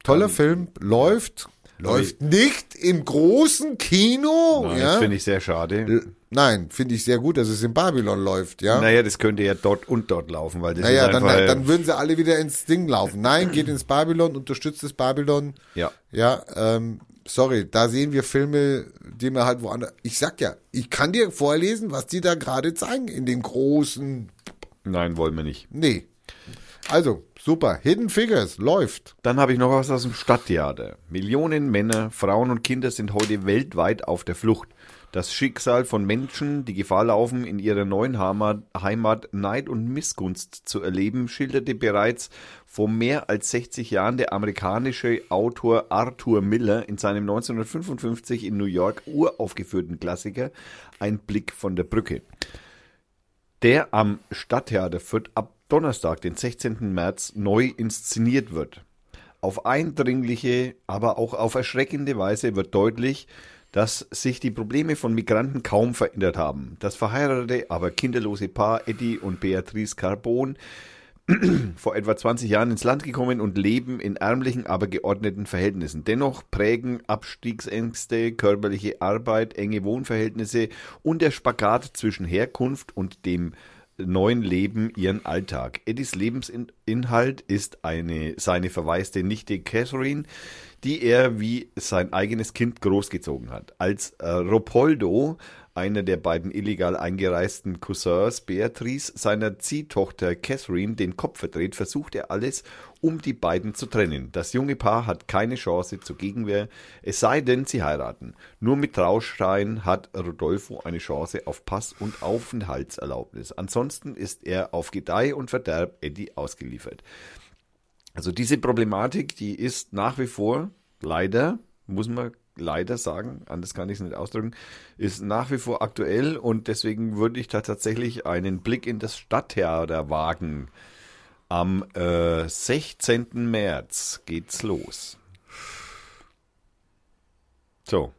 Toller Film, läuft, läuft nicht im großen Kino. Nein, ja? Das finde ich sehr schade. Nein, finde ich sehr gut, dass es in Babylon läuft, ja. Naja, das könnte ja dort und dort laufen, weil das naja, ist dann, dann würden sie alle wieder ins Ding laufen. Nein, geht ins Babylon, unterstützt das Babylon. Ja. Ja, ähm, sorry, da sehen wir Filme, die mir halt woanders. Ich sag ja, ich kann dir vorlesen, was die da gerade zeigen in den großen. Nein, wollen wir nicht. Nee. Also, super. Hidden Figures läuft. Dann habe ich noch was aus dem Stadttheater. Millionen Männer, Frauen und Kinder sind heute weltweit auf der Flucht. Das Schicksal von Menschen, die Gefahr laufen, in ihrer neuen Heimat, Neid und Missgunst zu erleben, schilderte bereits vor mehr als 60 Jahren der amerikanische Autor Arthur Miller in seinem 1955 in New York uraufgeführten Klassiker Ein Blick von der Brücke. Der am Stadttheater Fürth ab Donnerstag, den 16. März, neu inszeniert wird. Auf eindringliche, aber auch auf erschreckende Weise wird deutlich, dass sich die Probleme von Migranten kaum verändert haben. Das verheiratete, aber kinderlose Paar Eddie und Beatrice Carbon vor etwa 20 Jahren ins Land gekommen und leben in ärmlichen, aber geordneten Verhältnissen. Dennoch prägen Abstiegsängste, körperliche Arbeit, enge Wohnverhältnisse und der Spagat zwischen Herkunft und dem neuen Leben ihren Alltag. Eddies Lebensinhalt ist eine, seine verwaiste Nichte Catherine, die er wie sein eigenes Kind großgezogen hat. Als äh, Ropoldo, einer der beiden illegal eingereisten Cousins Beatrice, seiner Ziehtochter Catherine den Kopf verdreht, versucht er alles, um die beiden zu trennen. Das junge Paar hat keine Chance zur Gegenwehr, es sei denn, sie heiraten. Nur mit Trauschein hat Rodolfo eine Chance auf Pass- und Aufenthaltserlaubnis. Ansonsten ist er auf Gedeih und Verderb Eddie ausgeliefert. Also diese Problematik, die ist nach wie vor leider, muss man leider sagen, anders kann ich es nicht ausdrücken, ist nach wie vor aktuell und deswegen würde ich da tatsächlich einen Blick in das Stadttheater wagen. Am äh, 16. März geht's los. So.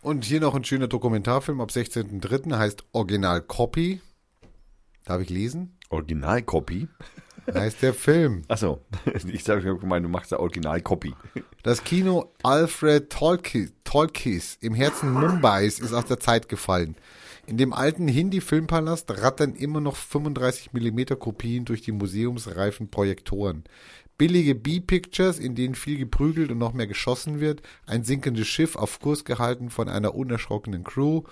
Und hier noch ein schöner Dokumentarfilm ab 16.03. heißt Original Copy. Darf ich lesen? Original Copy? heißt der Film. Achso, ich sage ich meine, du machst eine Original-Copy. Das Kino Alfred Tolkis, Tolkis im Herzen Mumbais ist aus der Zeit gefallen. In dem alten Hindi-Filmpalast rattern immer noch 35 mm Kopien durch die museumsreifen Projektoren. Billige B-Pictures, in denen viel geprügelt und noch mehr geschossen wird, ein sinkendes Schiff auf Kurs gehalten von einer unerschrockenen Crew,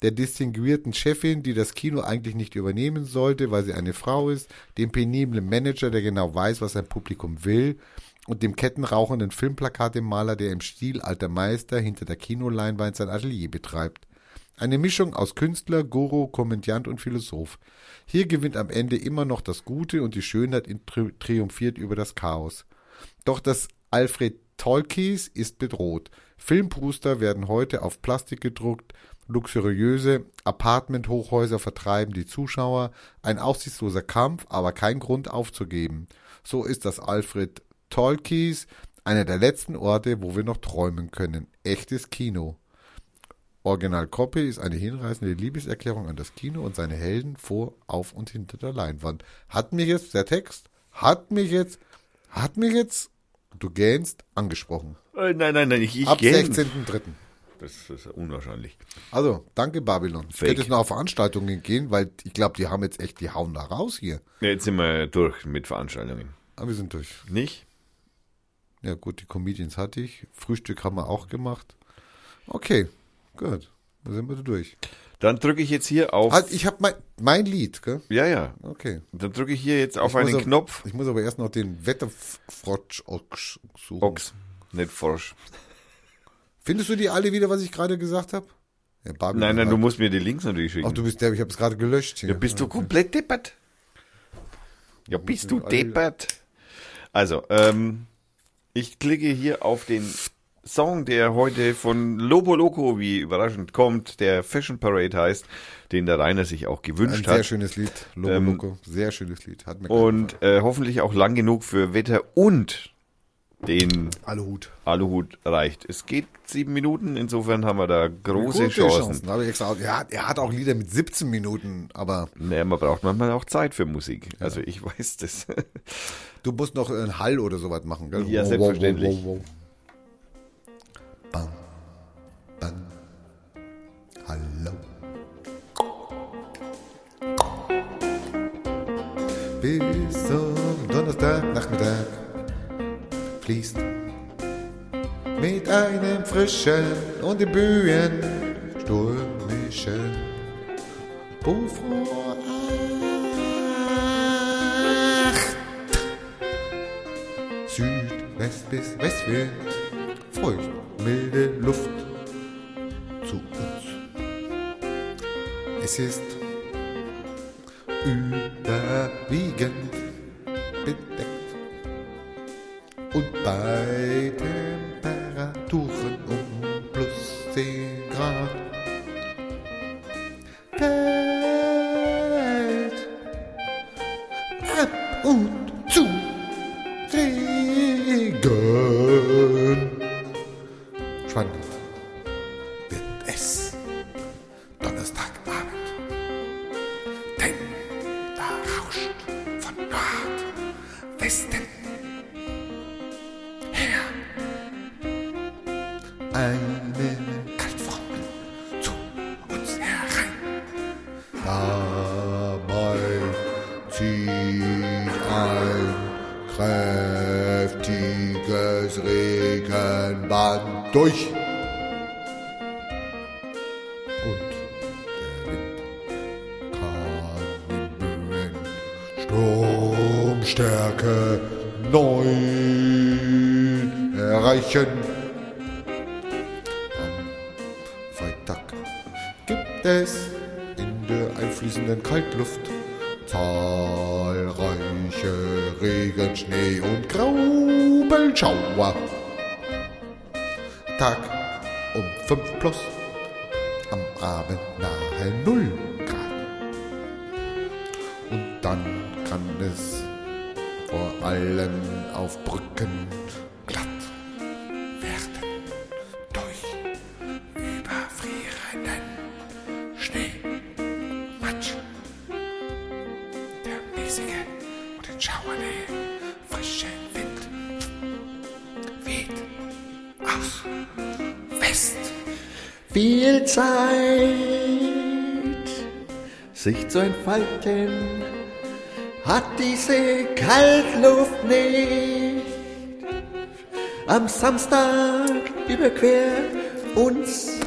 der distinguierten Chefin, die das Kino eigentlich nicht übernehmen sollte, weil sie eine Frau ist, dem peniblen Manager, der genau weiß, was sein Publikum will, und dem kettenrauchenden Filmplakatemaler, der im Stil alter Meister hinter der Kinoleinwand sein Atelier betreibt. Eine Mischung aus Künstler, Guru, Komödiant und Philosoph. Hier gewinnt am Ende immer noch das Gute und die Schönheit tri triumphiert über das Chaos. Doch das Alfred Tolkies ist bedroht. Filmposter werden heute auf Plastik gedruckt, luxuriöse Apartment-Hochhäuser vertreiben die Zuschauer, ein aussichtsloser Kampf, aber kein Grund aufzugeben. So ist das Alfred Tolkies einer der letzten Orte, wo wir noch träumen können. Echtes Kino. Original Copy ist eine hinreißende Liebeserklärung an das Kino und seine Helden vor, auf und hinter der Leinwand. Hat mich jetzt der Text, hat mich jetzt, hat mich jetzt, du gähnst, angesprochen. Äh, nein, nein, nein, ich, ich Ab gähn. 16.3. Das ist unwahrscheinlich. Also, danke Babylon. Ich Fake. könnte jetzt noch auf Veranstaltungen gehen, weil ich glaube, die haben jetzt echt, die hauen da raus hier. Ja, Jetzt sind wir durch mit Veranstaltungen. Aber wir sind durch. Nicht? Ja gut, die Comedians hatte ich. Frühstück haben wir auch gemacht. Okay, gut. Da sind wir durch. Dann drücke ich jetzt hier auf. Halt, ich habe mein, mein Lied, gell? Ja, ja. Okay. Dann drücke ich hier jetzt auf Ich einen aber- Knopf. Ich muss aber erst noch den Wetterfrotsch Ochs suchen. Ochs, nicht Frosch. Findest du die alle wieder, was ich gerade gesagt habe? Ja, Nein, nein, du musst mir die Links natürlich schicken. Ach, du bist der, ich habe es gerade gelöscht hier. ja, bist du komplett deppert? Ja, bist du deppert? Also, ähm, ich klicke hier auf den Song, der heute von Lobo Loco, wie überraschend kommt, der Fashion Parade heißt, den der Rainer sich auch Ein gewünscht sehr hat. schönes Lied. Loco Ähm, Loco. Sehr schönes Lied. Hat mir Und äh, hoffentlich auch lang genug für Wetter und den alle Hut. Aluhut reicht. Es geht sieben Minuten, insofern haben wir da große, Chancen. Habe ich extra, ja, er hat auch Lieder mit 17 Minuten, aber Naja, man braucht manchmal auch Zeit für Musik. Also ich weiß das. du musst noch einen Hall oder sowas machen, gell? Ja, selbstverständlich. Bam, bam. Hallo. Bis zum Donnerstagnachmittag fließt mit einem frischen und im Bühen stürmischen Bufro acht. Südwest bis Westwind, feucht, milde Luft. Zu uns. Es ist überwiegend bedeckt. Und bei auf Brücken glatt werden durch überfrierenden Schneematsch. Der mäßige und den frische Wind weht aus West. Viel Zeit, sich zu entfalten hat diese Kaltluft nicht. Am Samstag überquert uns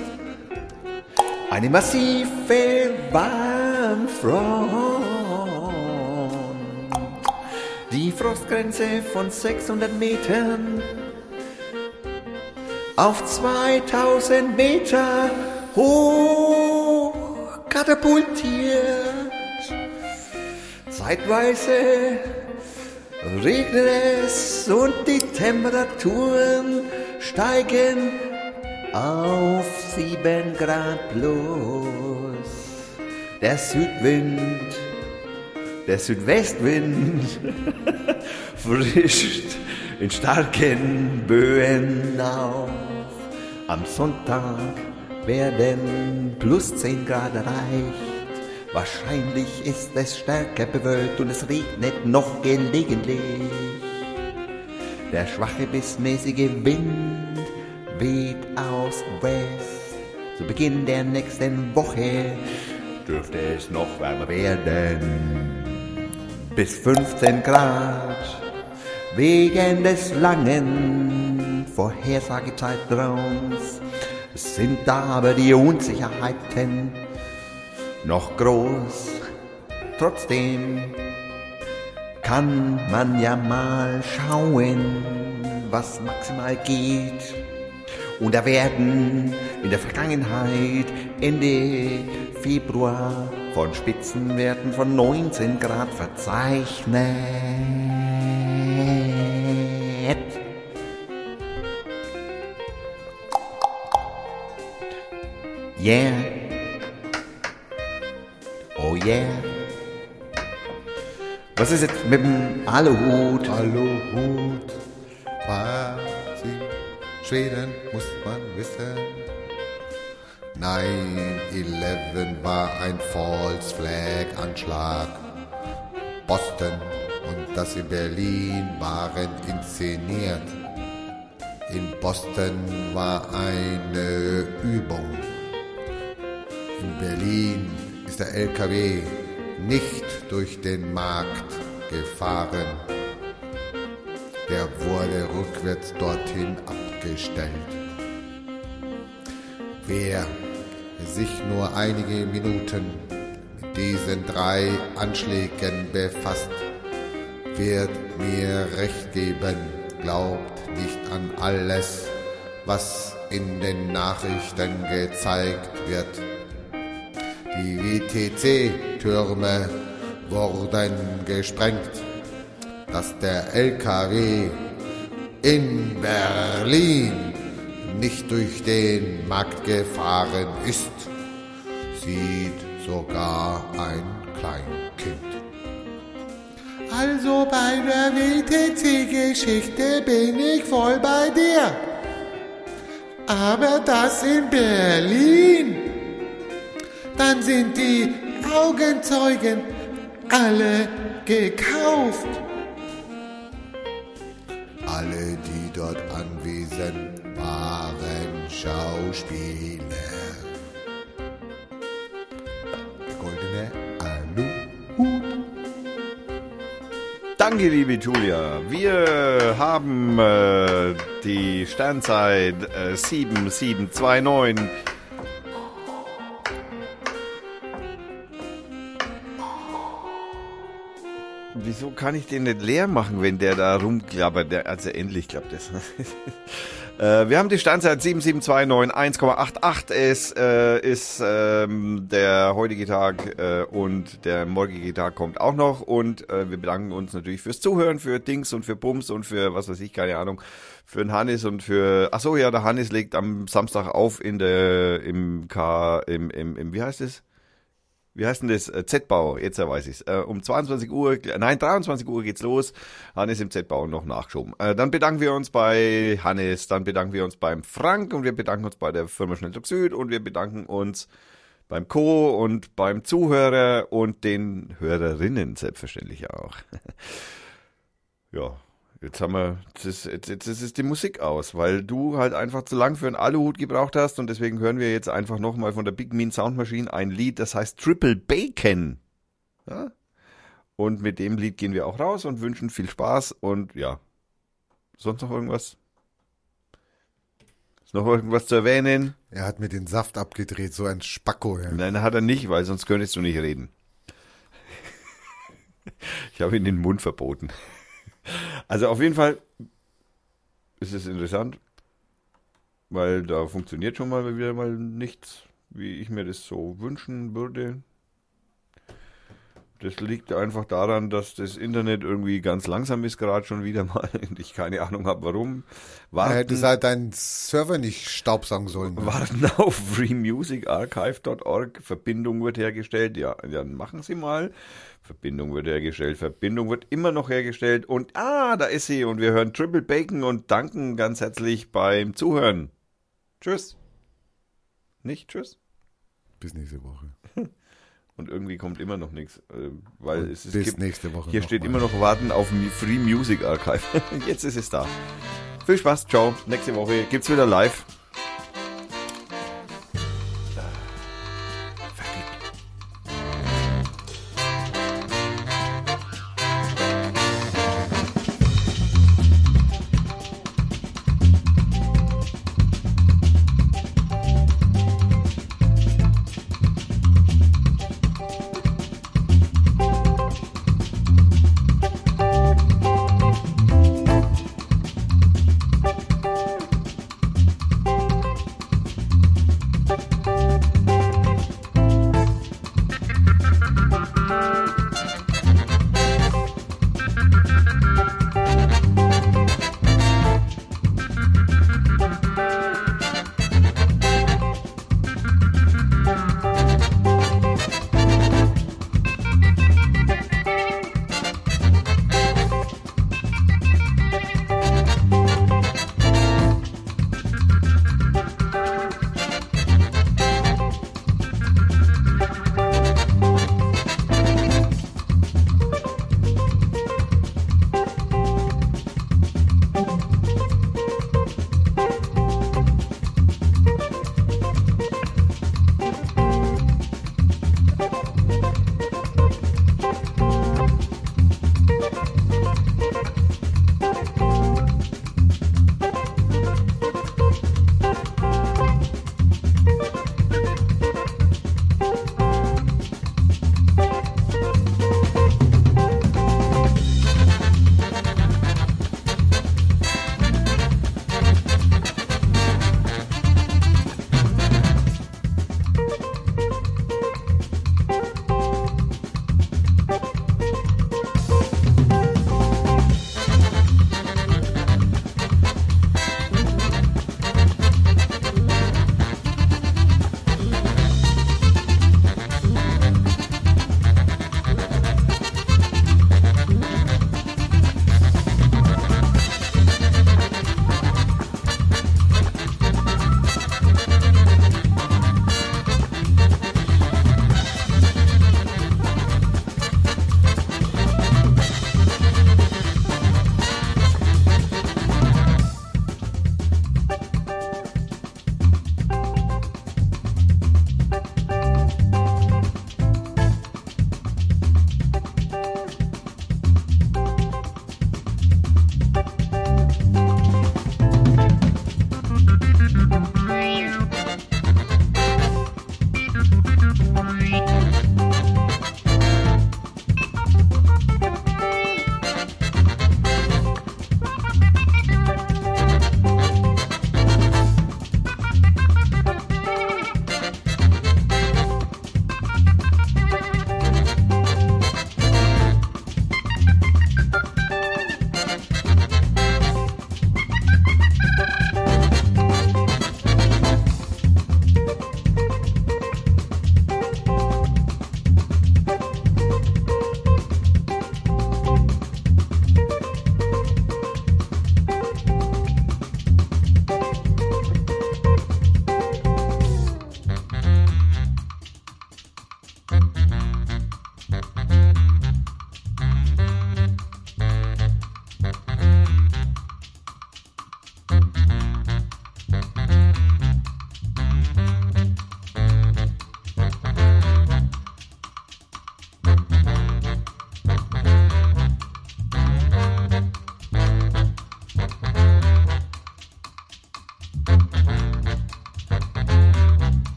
eine massive Warmfront. Die Frostgrenze von 600 Metern auf 2000 Meter hoch katapultiert. Zeitweise regnet es und die Temperaturen steigen auf 7 Grad plus. Der Südwind, der Südwestwind frischt in starken Böen auf. Am Sonntag werden plus 10 Grad erreicht. Wahrscheinlich ist es stärker bewölkt und es regnet noch gelegentlich. Der schwache bis mäßige Wind weht aus West. Zu Beginn der nächsten Woche dürfte es noch wärmer werden. Bis 15 Grad wegen des langen Vorhersagezeitraums sind aber die Unsicherheiten noch groß. Trotzdem kann man ja mal schauen, was maximal geht. Und da werden in der Vergangenheit Ende Februar von Spitzenwerten von 19 Grad verzeichnet. Yeah. Yeah. Was ist jetzt mit dem Aluhut? Aluhut, quasi Schweden, muss man wissen. 9-11 war ein False Flag Anschlag. Boston und das in Berlin waren inszeniert. In Boston war eine Übung. In Berlin ist der LKW nicht durch den Markt gefahren. Der wurde rückwärts dorthin abgestellt. Wer sich nur einige Minuten mit diesen drei Anschlägen befasst, wird mir recht geben, glaubt nicht an alles, was in den Nachrichten gezeigt wird. Die WTC-Türme wurden gesprengt, dass der LKW in Berlin nicht durch den Markt gefahren ist, sieht sogar ein Kleinkind. Also bei der WTC-Geschichte bin ich voll bei dir. Aber das in Berlin, dann sind die Augenzeugen alle gekauft. Alle, die dort anwesend waren Schauspieler. Der goldene Aluhut. Danke, liebe Julia. Wir haben äh, die Sternzeit äh, 7729. Wieso kann ich den nicht leer machen, wenn der da rumklappert? Der, also endlich klappt das. äh, wir haben die Sternzeit 7729, 1,88 ist, äh, ist ähm, der heutige Tag äh, und der morgige Tag kommt auch noch. Und äh, wir bedanken uns natürlich fürs Zuhören, für Dings und für Bums und für was weiß ich, keine Ahnung, für den Hannes und für. Ach so, ja, der Hannes legt am Samstag auf in der im K im im, im wie heißt es? Wie heißt denn das? Äh, Z-Bau, jetzt weiß ich's. Äh, um 22 Uhr, nein, 23 Uhr geht's los. Hannes im Z-Bau noch nachgeschoben. Äh, dann bedanken wir uns bei Hannes, dann bedanken wir uns beim Frank und wir bedanken uns bei der Firma Schnelldruck Süd und wir bedanken uns beim Co. und beim Zuhörer und den Hörerinnen selbstverständlich auch. ja, Jetzt haben wir, jetzt ist, jetzt, jetzt ist die Musik aus, weil du halt einfach zu lang für einen Aluhut gebraucht hast und deswegen hören wir jetzt einfach nochmal von der Big Mean Sound Machine ein Lied, das heißt Triple Bacon. Ja? Und mit dem Lied gehen wir auch raus und wünschen viel Spaß und ja. Sonst noch irgendwas? Ist noch irgendwas zu erwähnen? Er hat mir den Saft abgedreht, so ein Spacko. Ja. Nein, hat er nicht, weil sonst könntest du nicht reden. Ich habe ihm den Mund verboten. Also auf jeden Fall ist es interessant, weil da funktioniert schon mal wieder mal nichts, wie ich mir das so wünschen würde. Das liegt einfach daran, dass das Internet irgendwie ganz langsam ist, gerade schon wieder mal. Und ich keine Ahnung habe, warum. Warten, hätte halt deinen Server nicht staubsaugen sollen. ne? warten auf freemusicarchive.org. Verbindung wird hergestellt. Ja, dann machen Sie mal. Verbindung wird hergestellt. Verbindung wird immer noch hergestellt. Und ah, da ist sie. Und wir hören Triple Bacon und danken ganz herzlich beim Zuhören. Tschüss. Nicht tschüss. Bis nächste Woche. Und irgendwie kommt immer noch nichts. äh, Weil es, es Bis gibt, nächste Woche. hier steht mal. immer noch Warten auf Free Music Archive. Jetzt ist es da. Viel Spaß. Ciao. Nächste Woche gibt's wieder live.